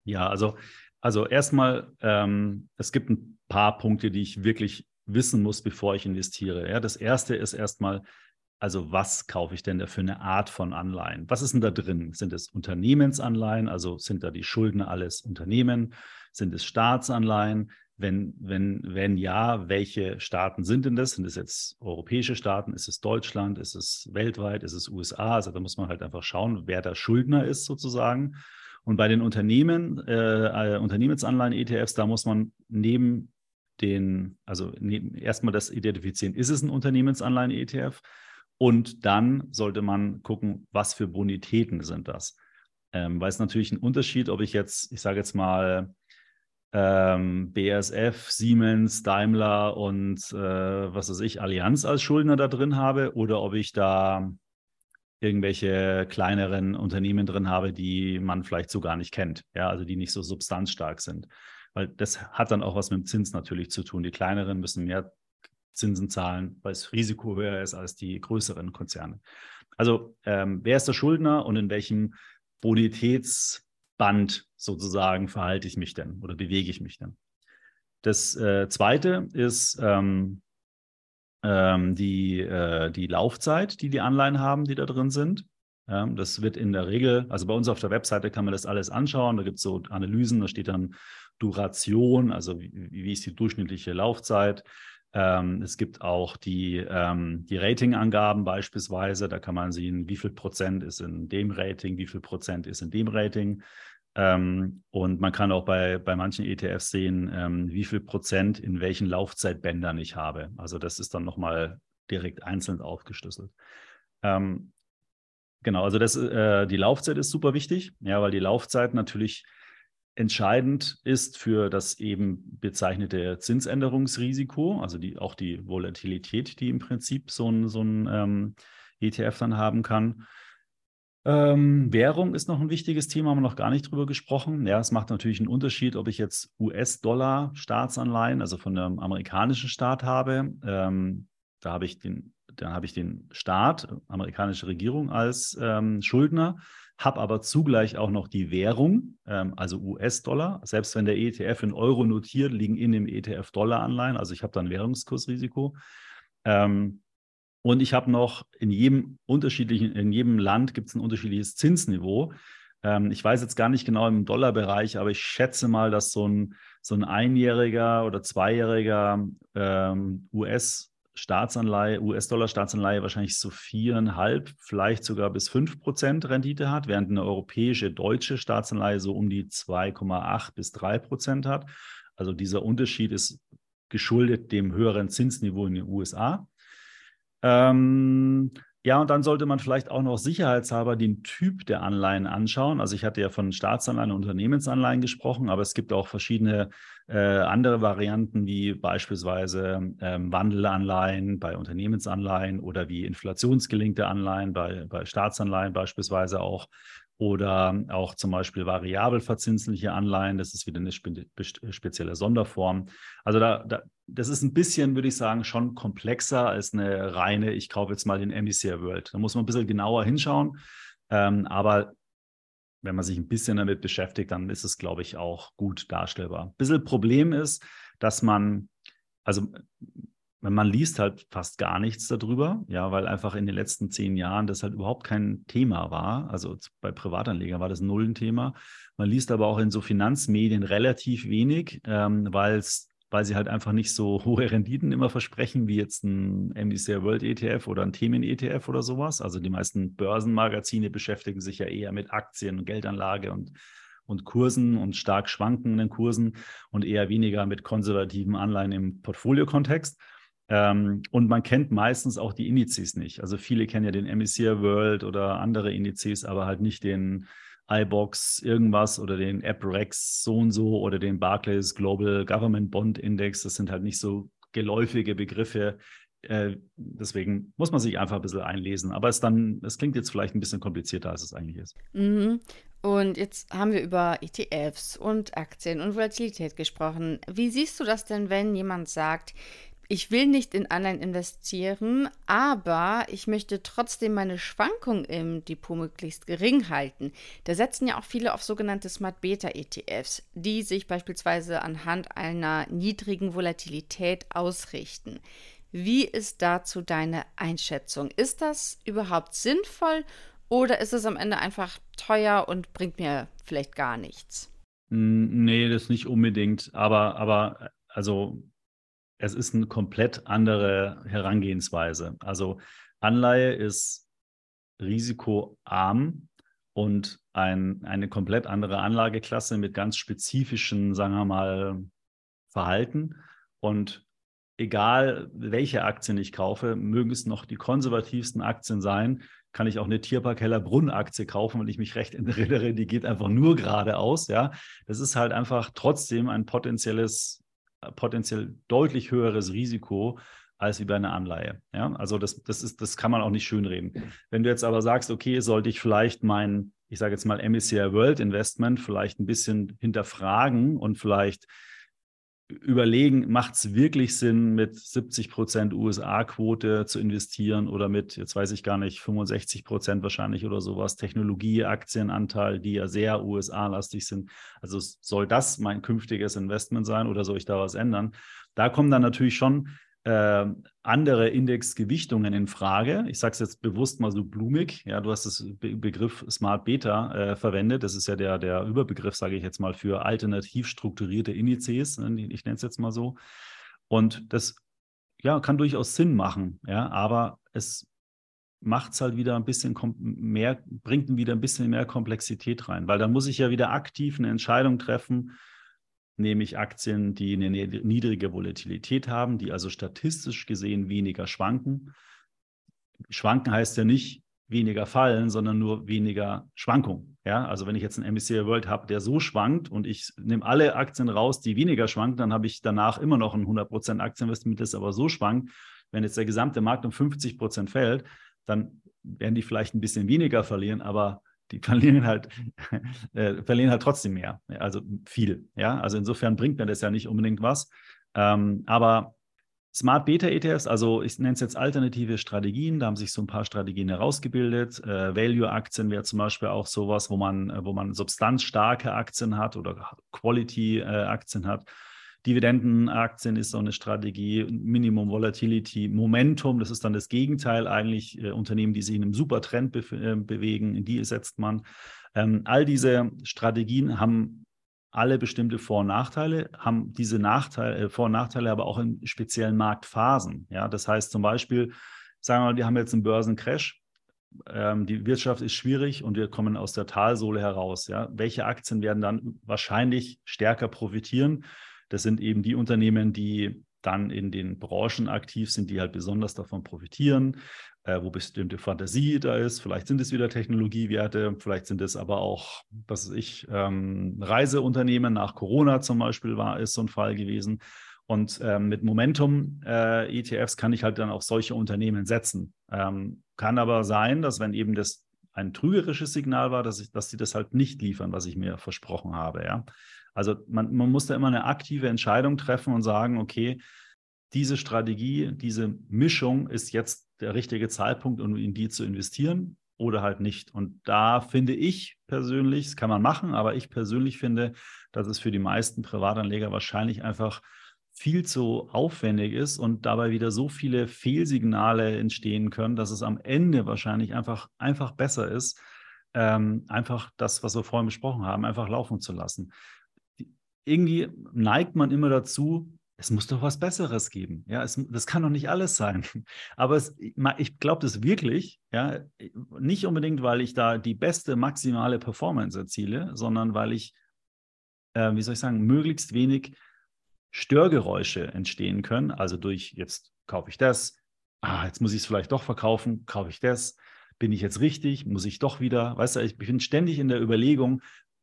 C: Ja, also, also erstmal, ähm, es gibt ein paar Punkte, die ich wirklich wissen muss, bevor ich investiere. Ja, das erste ist erstmal, also was kaufe ich denn da für eine Art von Anleihen? Was ist denn da drin? Sind es Unternehmensanleihen? Also sind da die Schulden alles Unternehmen? Sind es Staatsanleihen? Wenn, wenn, wenn ja, welche Staaten sind denn das? Sind es jetzt europäische Staaten? Ist es Deutschland? Ist es weltweit? Ist es USA? Also da muss man halt einfach schauen, wer der Schuldner ist sozusagen. Und bei den Unternehmen, äh, äh Unternehmensanleihen, ETFs, da muss man neben den, also neben, erstmal das identifizieren, ist es ein Unternehmensanleihen-ETF? Und dann sollte man gucken, was für Bonitäten sind das. Ähm, weil es natürlich ein Unterschied, ob ich jetzt, ich sage jetzt mal, ähm, BASF, Siemens, Daimler und äh, was weiß ich, Allianz als Schuldner da drin habe oder ob ich da irgendwelche kleineren Unternehmen drin habe, die man vielleicht so gar nicht kennt, ja, also die nicht so substanzstark sind. weil das hat dann auch was mit dem Zins natürlich zu tun. Die kleineren müssen mehr Zinsen zahlen, weil das Risiko höher ist als die größeren Konzerne. Also ähm, wer ist der Schuldner und in welchem Bonitätsband sozusagen verhalte ich mich denn oder bewege ich mich denn? Das äh, zweite ist ähm, ähm, die, äh, die Laufzeit, die die Anleihen haben, die da drin sind. Ja, das wird in der Regel, also bei uns auf der Webseite kann man das alles anschauen. Da gibt es so Analysen, da steht dann Duration, also wie, wie ist die durchschnittliche Laufzeit. Ähm, es gibt auch die, ähm, die Ratingangaben beispielsweise. Da kann man sehen, wie viel Prozent ist in dem Rating, wie viel Prozent ist in dem Rating. Ähm, und man kann auch bei, bei manchen ETFs sehen, ähm, wie viel Prozent in welchen Laufzeitbändern ich habe. Also das ist dann nochmal direkt einzeln aufgeschlüsselt. Ähm, genau, also das, äh, die Laufzeit ist super wichtig, ja, weil die Laufzeit natürlich entscheidend ist für das eben bezeichnete Zinsänderungsrisiko, also die, auch die Volatilität, die im Prinzip so ein, so ein ähm, ETF dann haben kann. Ähm, Währung ist noch ein wichtiges Thema, haben wir noch gar nicht drüber gesprochen. Ja, es macht natürlich einen Unterschied, ob ich jetzt US-Dollar-Staatsanleihen, also von einem amerikanischen Staat habe. Ähm, da habe ich den, dann habe ich den Staat, amerikanische Regierung als ähm, Schuldner, habe aber zugleich auch noch die Währung, ähm, also US-Dollar. Selbst wenn der ETF in Euro notiert, liegen in dem ETF Dollar-Anleihen. Also ich habe dann Währungskursrisiko. Ähm, und ich habe noch in jedem unterschiedlichen, in jedem Land gibt es ein unterschiedliches Zinsniveau. Ähm, ich weiß jetzt gar nicht genau im Dollarbereich, aber ich schätze mal, dass so ein, so ein einjähriger oder zweijähriger ähm, US-Staatsanleihe, US-Dollar-Staatsanleihe wahrscheinlich so viereinhalb, vielleicht sogar bis fünf Prozent Rendite hat, während eine europäische, deutsche Staatsanleihe so um die 2,8 bis drei Prozent hat. Also dieser Unterschied ist geschuldet dem höheren Zinsniveau in den USA. Ähm, ja, und dann sollte man vielleicht auch noch sicherheitshalber den Typ der Anleihen anschauen. Also ich hatte ja von Staatsanleihen und Unternehmensanleihen gesprochen, aber es gibt auch verschiedene äh, andere Varianten, wie beispielsweise ähm, Wandelanleihen bei Unternehmensanleihen oder wie inflationsgelinkte Anleihen bei, bei Staatsanleihen beispielsweise auch oder auch zum Beispiel variabel verzinsliche Anleihen. Das ist wieder eine spe spezielle Sonderform. Also da, da, das ist ein bisschen, würde ich sagen, schon komplexer als eine reine, ich kaufe jetzt mal den Emissary World. Da muss man ein bisschen genauer hinschauen. Ähm, aber wenn man sich ein bisschen damit beschäftigt, dann ist es, glaube ich, auch gut darstellbar. Ein bisschen Problem ist, dass man, also man liest halt fast gar nichts darüber, ja, weil einfach in den letzten zehn Jahren das halt überhaupt kein Thema war. Also bei Privatanlegern war das null ein Thema. Man liest aber auch in so Finanzmedien relativ wenig, ähm, weil weil sie halt einfach nicht so (laughs) hohe Renditen immer versprechen, wie jetzt ein MDC World ETF oder ein Themen-ETF oder sowas. Also die meisten Börsenmagazine beschäftigen sich ja eher mit Aktien und Geldanlage und und Kursen und stark schwankenden Kursen und eher weniger mit konservativen Anleihen im Portfolio-Kontext. Ähm, und man kennt meistens auch die Indizes nicht. Also viele kennen ja den MSCI World oder andere Indizes, aber halt nicht den iBox irgendwas oder den AppRex so und so oder den Barclays Global Government Bond Index. Das sind halt nicht so geläufige Begriffe. Äh, deswegen muss man sich einfach ein bisschen einlesen. Aber es dann, es klingt jetzt vielleicht ein bisschen komplizierter, als es eigentlich ist.
B: Mhm. Und jetzt haben wir über ETFs und Aktien und Volatilität gesprochen. Wie siehst du das denn, wenn jemand sagt, ich will nicht in Anleihen investieren, aber ich möchte trotzdem meine Schwankung im Depot möglichst gering halten. Da setzen ja auch viele auf sogenannte Smart Beta ETFs, die sich beispielsweise anhand einer niedrigen Volatilität ausrichten. Wie ist dazu deine Einschätzung? Ist das überhaupt sinnvoll oder ist es am Ende einfach teuer und bringt mir vielleicht gar nichts?
C: Nee, das nicht unbedingt. Aber, aber also es ist eine komplett andere Herangehensweise. Also Anleihe ist risikoarm und ein, eine komplett andere Anlageklasse mit ganz spezifischen, sagen wir mal, Verhalten. Und egal welche Aktien ich kaufe, mögen es noch die konservativsten Aktien sein, kann ich auch eine Tierpark Brunn Aktie kaufen, wenn ich mich recht (laughs) erinnere, die geht einfach nur geradeaus, ja. Das ist halt einfach trotzdem ein potenzielles potenziell deutlich höheres Risiko als wie bei einer Anleihe. Ja, also das, das ist, das kann man auch nicht schönreden. Wenn du jetzt aber sagst, okay, sollte ich vielleicht mein ich sage jetzt mal MSCI World Investment vielleicht ein bisschen hinterfragen und vielleicht überlegen, macht es wirklich Sinn, mit 70 Prozent USA-Quote zu investieren oder mit, jetzt weiß ich gar nicht, 65 Prozent wahrscheinlich oder sowas, Technologie-Aktienanteil, die ja sehr USA-lastig sind. Also soll das mein künftiges Investment sein oder soll ich da was ändern? Da kommen dann natürlich schon äh, andere Indexgewichtungen in Frage. Ich sage es jetzt bewusst mal so blumig. Ja, du hast das Be Begriff Smart Beta äh, verwendet. Das ist ja der, der Überbegriff, sage ich jetzt mal, für alternativ strukturierte Indizes. Ne, ich nenne es jetzt mal so. Und das ja, kann durchaus Sinn machen, ja, aber es macht es halt wieder ein bisschen mehr, bringt wieder ein bisschen mehr Komplexität rein, weil dann muss ich ja wieder aktiv eine Entscheidung treffen, nämlich Aktien, die eine niedrige Volatilität haben, die also statistisch gesehen weniger schwanken. Schwanken heißt ja nicht weniger fallen, sondern nur weniger Schwankung. Ja, also wenn ich jetzt einen MSCI World habe, der so schwankt und ich nehme alle Aktien raus, die weniger schwanken, dann habe ich danach immer noch ein 100% Aktieninvestment, das aber so schwankt. Wenn jetzt der gesamte Markt um 50% fällt, dann werden die vielleicht ein bisschen weniger verlieren, aber die (laughs) verlieren halt, äh, verlieren halt trotzdem mehr, also viel. Ja, also insofern bringt mir das ja nicht unbedingt was. Ähm, aber Smart Beta ETFs, also ich nenne es jetzt alternative Strategien, da haben sich so ein paar Strategien herausgebildet. Äh, Value-Aktien wäre zum Beispiel auch sowas, wo man, äh, wo man substanzstarke Aktien hat oder Quality-Aktien hat. Dividendenaktien ist so eine Strategie, Minimum Volatility, Momentum, das ist dann das Gegenteil eigentlich, äh, Unternehmen, die sich in einem super Trend be äh, bewegen, in die setzt man. Ähm, all diese Strategien haben alle bestimmte Vor- und Nachteile, haben diese Nachteile, äh, Vor- und Nachteile aber auch in speziellen Marktphasen. Ja, das heißt zum Beispiel, sagen wir mal, wir haben jetzt einen Börsencrash, ähm, die Wirtschaft ist schwierig und wir kommen aus der Talsohle heraus. Ja? Welche Aktien werden dann wahrscheinlich stärker profitieren? Das sind eben die Unternehmen, die dann in den Branchen aktiv sind, die halt besonders davon profitieren, äh, wo bestimmte Fantasie da ist. Vielleicht sind es wieder Technologiewerte, vielleicht sind es aber auch, was weiß ich, ähm, Reiseunternehmen nach Corona zum Beispiel war, ist so ein Fall gewesen. Und ähm, mit Momentum-ETFs äh, kann ich halt dann auch solche Unternehmen setzen. Ähm, kann aber sein, dass wenn eben das ein trügerisches Signal war, dass, ich, dass sie das halt nicht liefern, was ich mir versprochen habe. Ja? Also man, man muss da immer eine aktive Entscheidung treffen und sagen, okay, diese Strategie, diese Mischung ist jetzt der richtige Zeitpunkt, um in die zu investieren oder halt nicht. Und da finde ich persönlich, das kann man machen, aber ich persönlich finde, dass es für die meisten Privatanleger wahrscheinlich einfach viel zu aufwendig ist und dabei wieder so viele Fehlsignale entstehen können, dass es am Ende wahrscheinlich einfach, einfach besser ist, ähm, einfach das, was wir vorhin besprochen haben, einfach laufen zu lassen irgendwie neigt man immer dazu, es muss doch was Besseres geben. Ja, es, das kann doch nicht alles sein. (laughs) Aber es, ich glaube das wirklich, ja, nicht unbedingt, weil ich da die beste maximale Performance erziele, sondern weil ich, äh, wie soll ich sagen, möglichst wenig Störgeräusche entstehen können. Also durch jetzt kaufe ich das, ah, jetzt muss ich es vielleicht doch verkaufen, kaufe ich das, bin ich jetzt richtig, muss ich doch wieder, weißt du, ich bin ständig in der Überlegung,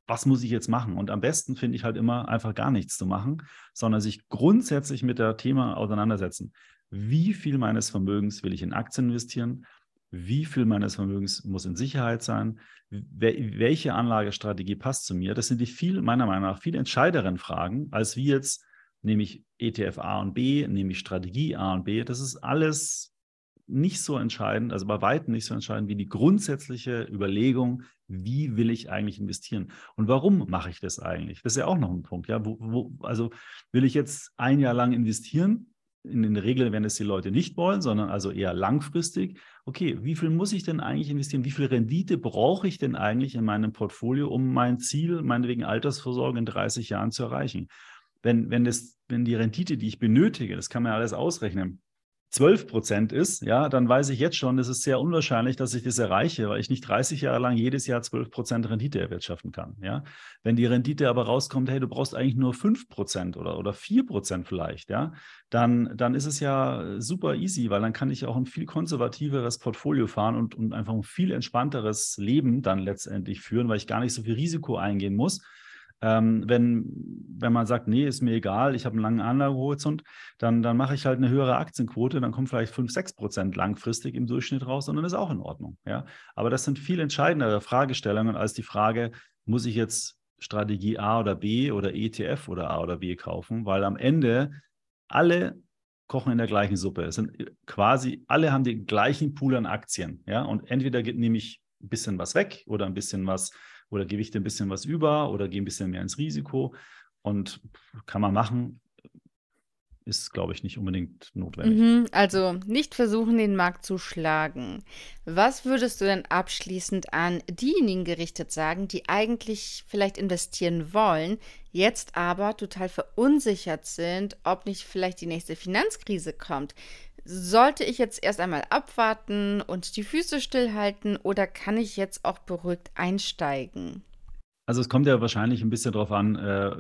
C: was muss ich jetzt machen? Und am besten finde ich halt immer einfach gar nichts zu machen, sondern sich grundsätzlich mit der Thema auseinandersetzen. Wie viel meines Vermögens will ich in Aktien investieren? Wie viel meines Vermögens muss in Sicherheit sein? Welche Anlagestrategie passt zu mir? Das sind die viel, meiner Meinung nach, viel entscheideren Fragen, als wie jetzt nehme ich ETF A und B, nehme ich Strategie A und B. Das ist alles nicht so entscheidend, also bei weitem nicht so entscheidend wie die grundsätzliche Überlegung, wie will ich eigentlich investieren und warum mache ich das eigentlich? Das ist ja auch noch ein Punkt. Ja, wo, wo, also will ich jetzt ein Jahr lang investieren? In, in der Regel, wenn es die Leute nicht wollen, sondern also eher langfristig. Okay, wie viel muss ich denn eigentlich investieren? Wie viel Rendite brauche ich denn eigentlich in meinem Portfolio, um mein Ziel, meinetwegen Altersvorsorge in 30 Jahren zu erreichen? Wenn, wenn, das, wenn die Rendite, die ich benötige, das kann man ja alles ausrechnen, 12 Prozent ist, ja, dann weiß ich jetzt schon, es ist sehr unwahrscheinlich, dass ich das erreiche, weil ich nicht 30 Jahre lang jedes Jahr 12 Prozent Rendite erwirtschaften kann. Ja? Wenn die Rendite aber rauskommt, hey, du brauchst eigentlich nur 5 Prozent oder, oder 4 Prozent vielleicht, ja, dann, dann ist es ja super easy, weil dann kann ich auch ein viel konservativeres Portfolio fahren und, und einfach ein viel entspannteres Leben dann letztendlich führen, weil ich gar nicht so viel Risiko eingehen muss Ähm, wenn, wenn man sagt, nee, ist mir egal, ich habe einen langen Anlagehorizont, dann, dann mache ich halt eine höhere Aktienquote, dann kommt vielleicht 5, 6 Prozent langfristig im Durchschnitt raus und dann ist auch in Ordnung. Ja? Aber das sind viel entscheidendere Fragestellungen als die Frage, muss ich jetzt Strategie A oder B oder ETF oder A oder B kaufen, weil am Ende alle kochen in der gleichen Suppe. Es sind quasi, alle haben den gleichen Pool an Aktien. Ja? Und entweder nehme ich ein bisschen was weg oder ein bisschen was oder gebe ich dir ein bisschen was über oder gehe ein bisschen mehr ins Risiko. Und kann man machen, ist, glaube ich, nicht unbedingt notwendig.
B: Mhm, also nicht versuchen, den Markt zu schlagen. Was würdest du denn abschließend an diejenigen gerichtet sagen, die eigentlich vielleicht investieren wollen, jetzt aber total verunsichert sind, ob nicht vielleicht die nächste Finanzkrise kommt? Sollte ich jetzt erst einmal abwarten und die Füße stillhalten oder kann ich jetzt auch beruhigt einsteigen?
C: Also es kommt ja wahrscheinlich ein bisschen darauf an, äh,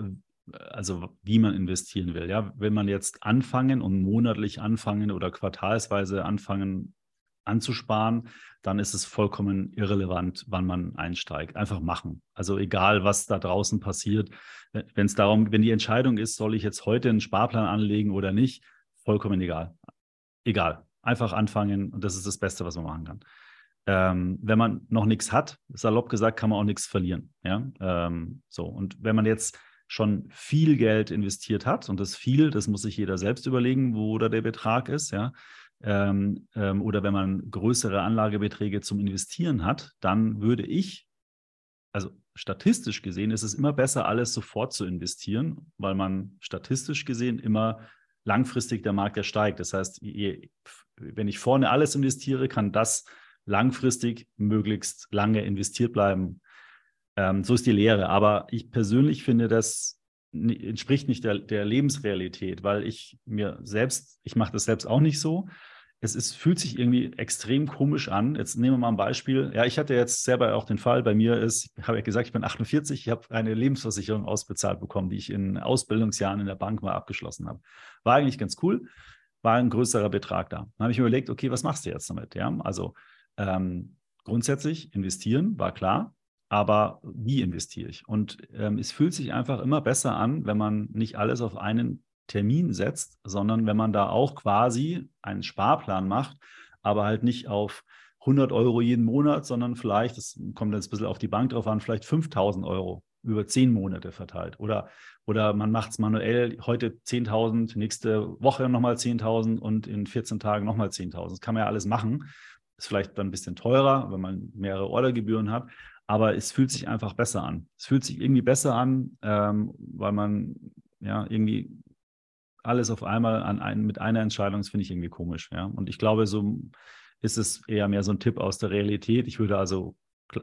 C: also wie man investieren will. Ja, wenn man jetzt anfangen und monatlich anfangen oder quartalsweise anfangen anzusparen, dann ist es vollkommen irrelevant, wann man einsteigt. Einfach machen. Also egal, was da draußen passiert. Wenn es darum, wenn die Entscheidung ist, soll ich jetzt heute einen Sparplan anlegen oder nicht, vollkommen egal. Egal. Einfach anfangen und das ist das Beste, was man machen kann. Ähm, wenn man noch nichts hat, salopp gesagt, kann man auch nichts verlieren. Ja, ähm, so. Und wenn man jetzt schon viel Geld investiert hat, und das viel, das muss sich jeder selbst überlegen, wo da der Betrag ist, ja. Ähm, ähm, oder wenn man größere Anlagebeträge zum Investieren hat, dann würde ich, also statistisch gesehen, ist es immer besser, alles sofort zu investieren, weil man statistisch gesehen immer langfristig der Markt ja steigt. Das heißt, je, wenn ich vorne alles investiere, kann das langfristig möglichst lange investiert bleiben. Ähm, so ist die Lehre. Aber ich persönlich finde, das entspricht nicht der, der Lebensrealität, weil ich mir selbst, ich mache das selbst auch nicht so. Es ist, fühlt sich irgendwie extrem komisch an. Jetzt nehmen wir mal ein Beispiel. Ja, ich hatte jetzt selber auch den Fall, bei mir ist, ich habe ja gesagt, ich bin 48, ich habe eine Lebensversicherung ausbezahlt bekommen, die ich in Ausbildungsjahren in der Bank mal abgeschlossen habe. War eigentlich ganz cool, war ein größerer Betrag da. Dann habe ich mir überlegt, okay, was machst du jetzt damit? Ja, also ähm, grundsätzlich investieren, war klar aber wie investiere ich? Und ähm, es fühlt sich einfach immer besser an, wenn man nicht alles auf einen Termin setzt, sondern wenn man da auch quasi einen Sparplan macht, aber halt nicht auf 100 Euro jeden Monat, sondern vielleicht, das kommt jetzt ein bisschen auf die Bank drauf an, vielleicht 5000 Euro über zehn Monate verteilt. Oder, oder man macht es manuell, heute 10.000, nächste Woche nochmal 10.000 und in 14 Tagen nochmal 10.000. Das kann man ja alles machen. Ist vielleicht dann ein bisschen teurer, wenn man mehrere Ordergebühren hat aber es fühlt sich einfach besser an. Es fühlt sich irgendwie besser an, ähm, weil man ja irgendwie alles auf einmal an ein, mit einer Entscheidung, das finde ich irgendwie komisch. Ja? Und ich glaube, so ist es eher mehr so ein Tipp aus der Realität. Ich würde also äh,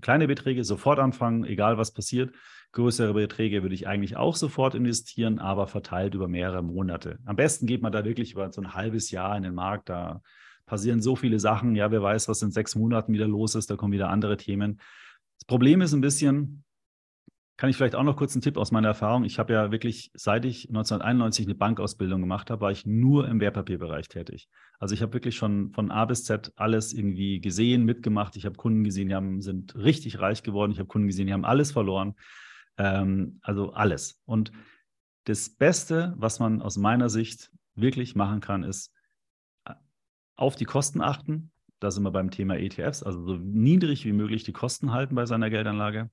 C: kleine Beträge sofort anfangen, egal was passiert. Größere Beträge würde ich eigentlich auch sofort investieren, aber verteilt über mehrere Monate. Am besten geht man da wirklich über so ein halbes Jahr in den Markt. Da passieren so viele Sachen. Ja, wer weiß, was in sechs Monaten wieder los ist. Da kommen wieder andere Themen. Das Problem ist ein bisschen, kann ich vielleicht auch noch kurz einen Tipp aus meiner Erfahrung. Ich habe ja wirklich, seit ich 1991 eine Bankausbildung gemacht habe, war ich nur im Wertpapierbereich tätig. Also ich habe wirklich schon von A bis Z alles irgendwie gesehen, mitgemacht. Ich habe Kunden gesehen, die haben, sind richtig reich geworden. Ich habe Kunden gesehen, die haben alles verloren. Ähm, also alles. Und das Beste, was man aus meiner Sicht wirklich machen kann, ist auf die Kosten achten. Da sind wir beim Thema ETFs, also so niedrig wie möglich die Kosten halten bei seiner Geldanlage,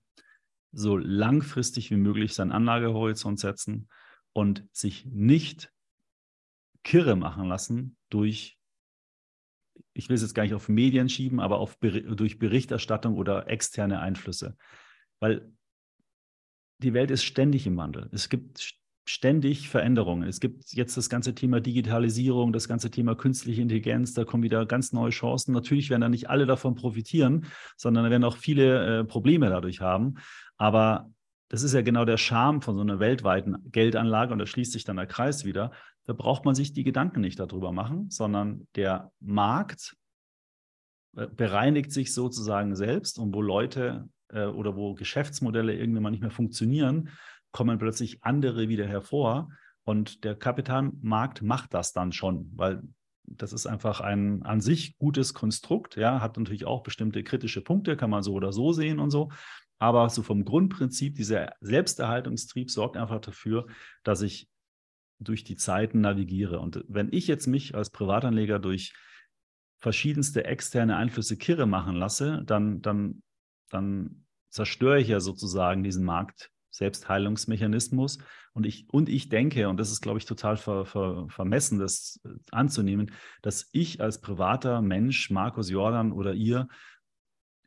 C: so langfristig wie möglich seinen Anlagehorizont setzen und sich nicht kirre machen lassen durch, ich will es jetzt gar nicht auf Medien schieben, aber auf, durch Berichterstattung oder externe Einflüsse. Weil die Welt ist ständig im Wandel. Es gibt ständig Veränderungen. Es gibt jetzt das ganze Thema Digitalisierung, das ganze Thema künstliche Intelligenz, da kommen wieder ganz neue Chancen. Natürlich werden da nicht alle davon profitieren, sondern werden auch viele äh, Probleme dadurch haben. Aber das ist ja genau der Charme von so einer weltweiten Geldanlage und da schließt sich dann der Kreis wieder. Da braucht man sich die Gedanken nicht darüber machen, sondern der Markt äh, bereinigt sich sozusagen selbst und wo Leute äh, oder wo Geschäftsmodelle irgendwann mal nicht mehr funktionieren, kommen plötzlich andere wieder hervor. Und der Kapitalmarkt macht das dann schon, weil das ist einfach ein an sich gutes Konstrukt, ja, hat natürlich auch bestimmte kritische Punkte, kann man so oder so sehen und so. Aber so vom Grundprinzip, dieser Selbsterhaltungstrieb sorgt einfach dafür, dass ich durch die Zeiten navigiere. Und wenn ich jetzt mich als Privatanleger durch verschiedenste externe Einflüsse kirre machen lasse, dann, dann, dann zerstöre ich ja sozusagen diesen Markt Selbstheilungsmechanismus. Und ich, und ich denke, und das ist, glaube ich, total ver, ver, vermessen, das anzunehmen, dass ich als privater Mensch, Markus Jordan oder ihr,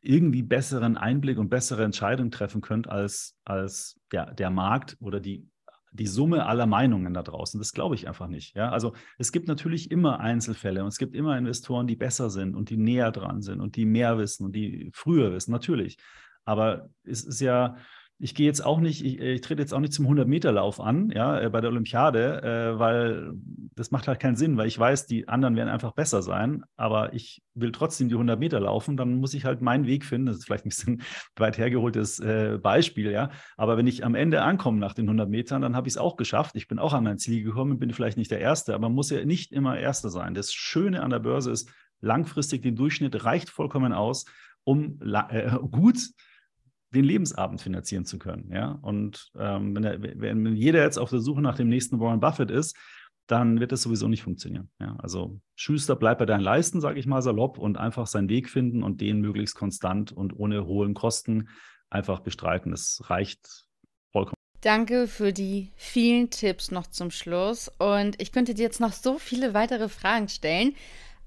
C: irgendwie besseren Einblick und bessere Entscheidungen treffen könnt als, als der, der Markt oder die, die Summe aller Meinungen da draußen. Das glaube ich einfach nicht. Ja? Also es gibt natürlich immer Einzelfälle und es gibt immer Investoren, die besser sind und die näher dran sind und die mehr wissen und die früher wissen, natürlich. Aber es ist ja, ich gehe jetzt auch nicht, ich, ich trete jetzt auch nicht zum 100-Meter-Lauf an, ja, äh, bei der Olympiade, äh, weil das macht halt keinen Sinn, weil ich weiß, die anderen werden einfach besser sein, aber ich will trotzdem die 100 Meter laufen, dann muss ich halt meinen Weg finden. Das ist vielleicht ein bisschen (laughs) weit hergeholtes äh, Beispiel, ja, aber wenn ich am Ende ankomme nach den 100 Metern, dann habe ich es auch geschafft. Ich bin auch an mein Ziel gekommen, bin vielleicht nicht der Erste, aber man muss ja nicht immer Erster sein. Das Schöne an der Börse ist, langfristig den Durchschnitt reicht vollkommen aus, um äh, gut den Lebensabend finanzieren zu können. Ja? Und ähm, wenn, der, wenn, jeder jetzt auf der Suche nach dem nächsten Warren Buffett ist, dann wird das sowieso nicht funktionieren. Ja? Also Schuster bleibt bei deinen Leisten, sage ich mal salopp, und einfach seinen Weg finden und den möglichst konstant und ohne hohen Kosten einfach bestreiten. Das reicht vollkommen.
B: Danke für die vielen Tipps noch zum Schluss. Und ich könnte dir jetzt noch so viele weitere Fragen stellen.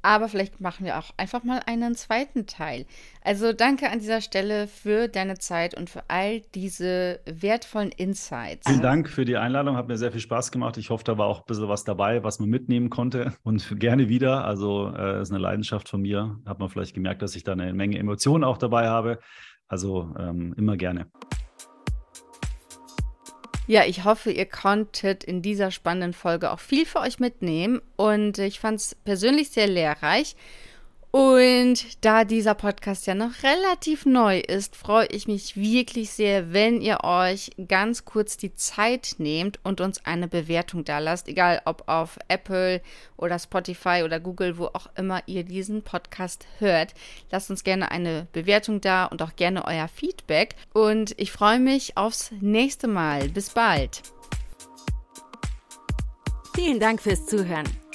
B: Aber vielleicht machen wir auch einfach mal einen zweiten Teil. Also danke an dieser Stelle für deine Zeit und für all diese wertvollen Insights.
C: Vielen Dank für die Einladung, hat mir sehr viel Spaß gemacht. Ich hoffe, da war auch ein bisschen was dabei, was man mitnehmen konnte und gerne wieder. Also äh, ist eine Leidenschaft von mir. Hat man vielleicht gemerkt, dass ich da eine Menge Emotionen auch dabei habe. Also ähm, immer gerne.
B: Ja, ich hoffe, ihr konntet in dieser spannenden Folge auch viel für euch mitnehmen und ich fand es persönlich sehr lehrreich. Und da dieser Podcast ja noch relativ neu ist, freue ich mich wirklich sehr, wenn ihr euch ganz kurz die Zeit nehmt und uns eine Bewertung da lasst, egal ob auf Apple oder Spotify oder Google, wo auch immer ihr diesen Podcast hört. Lasst uns gerne eine Bewertung da und auch gerne euer Feedback. Und ich freue mich aufs nächste Mal. Bis bald.
A: Vielen Dank fürs Zuhören.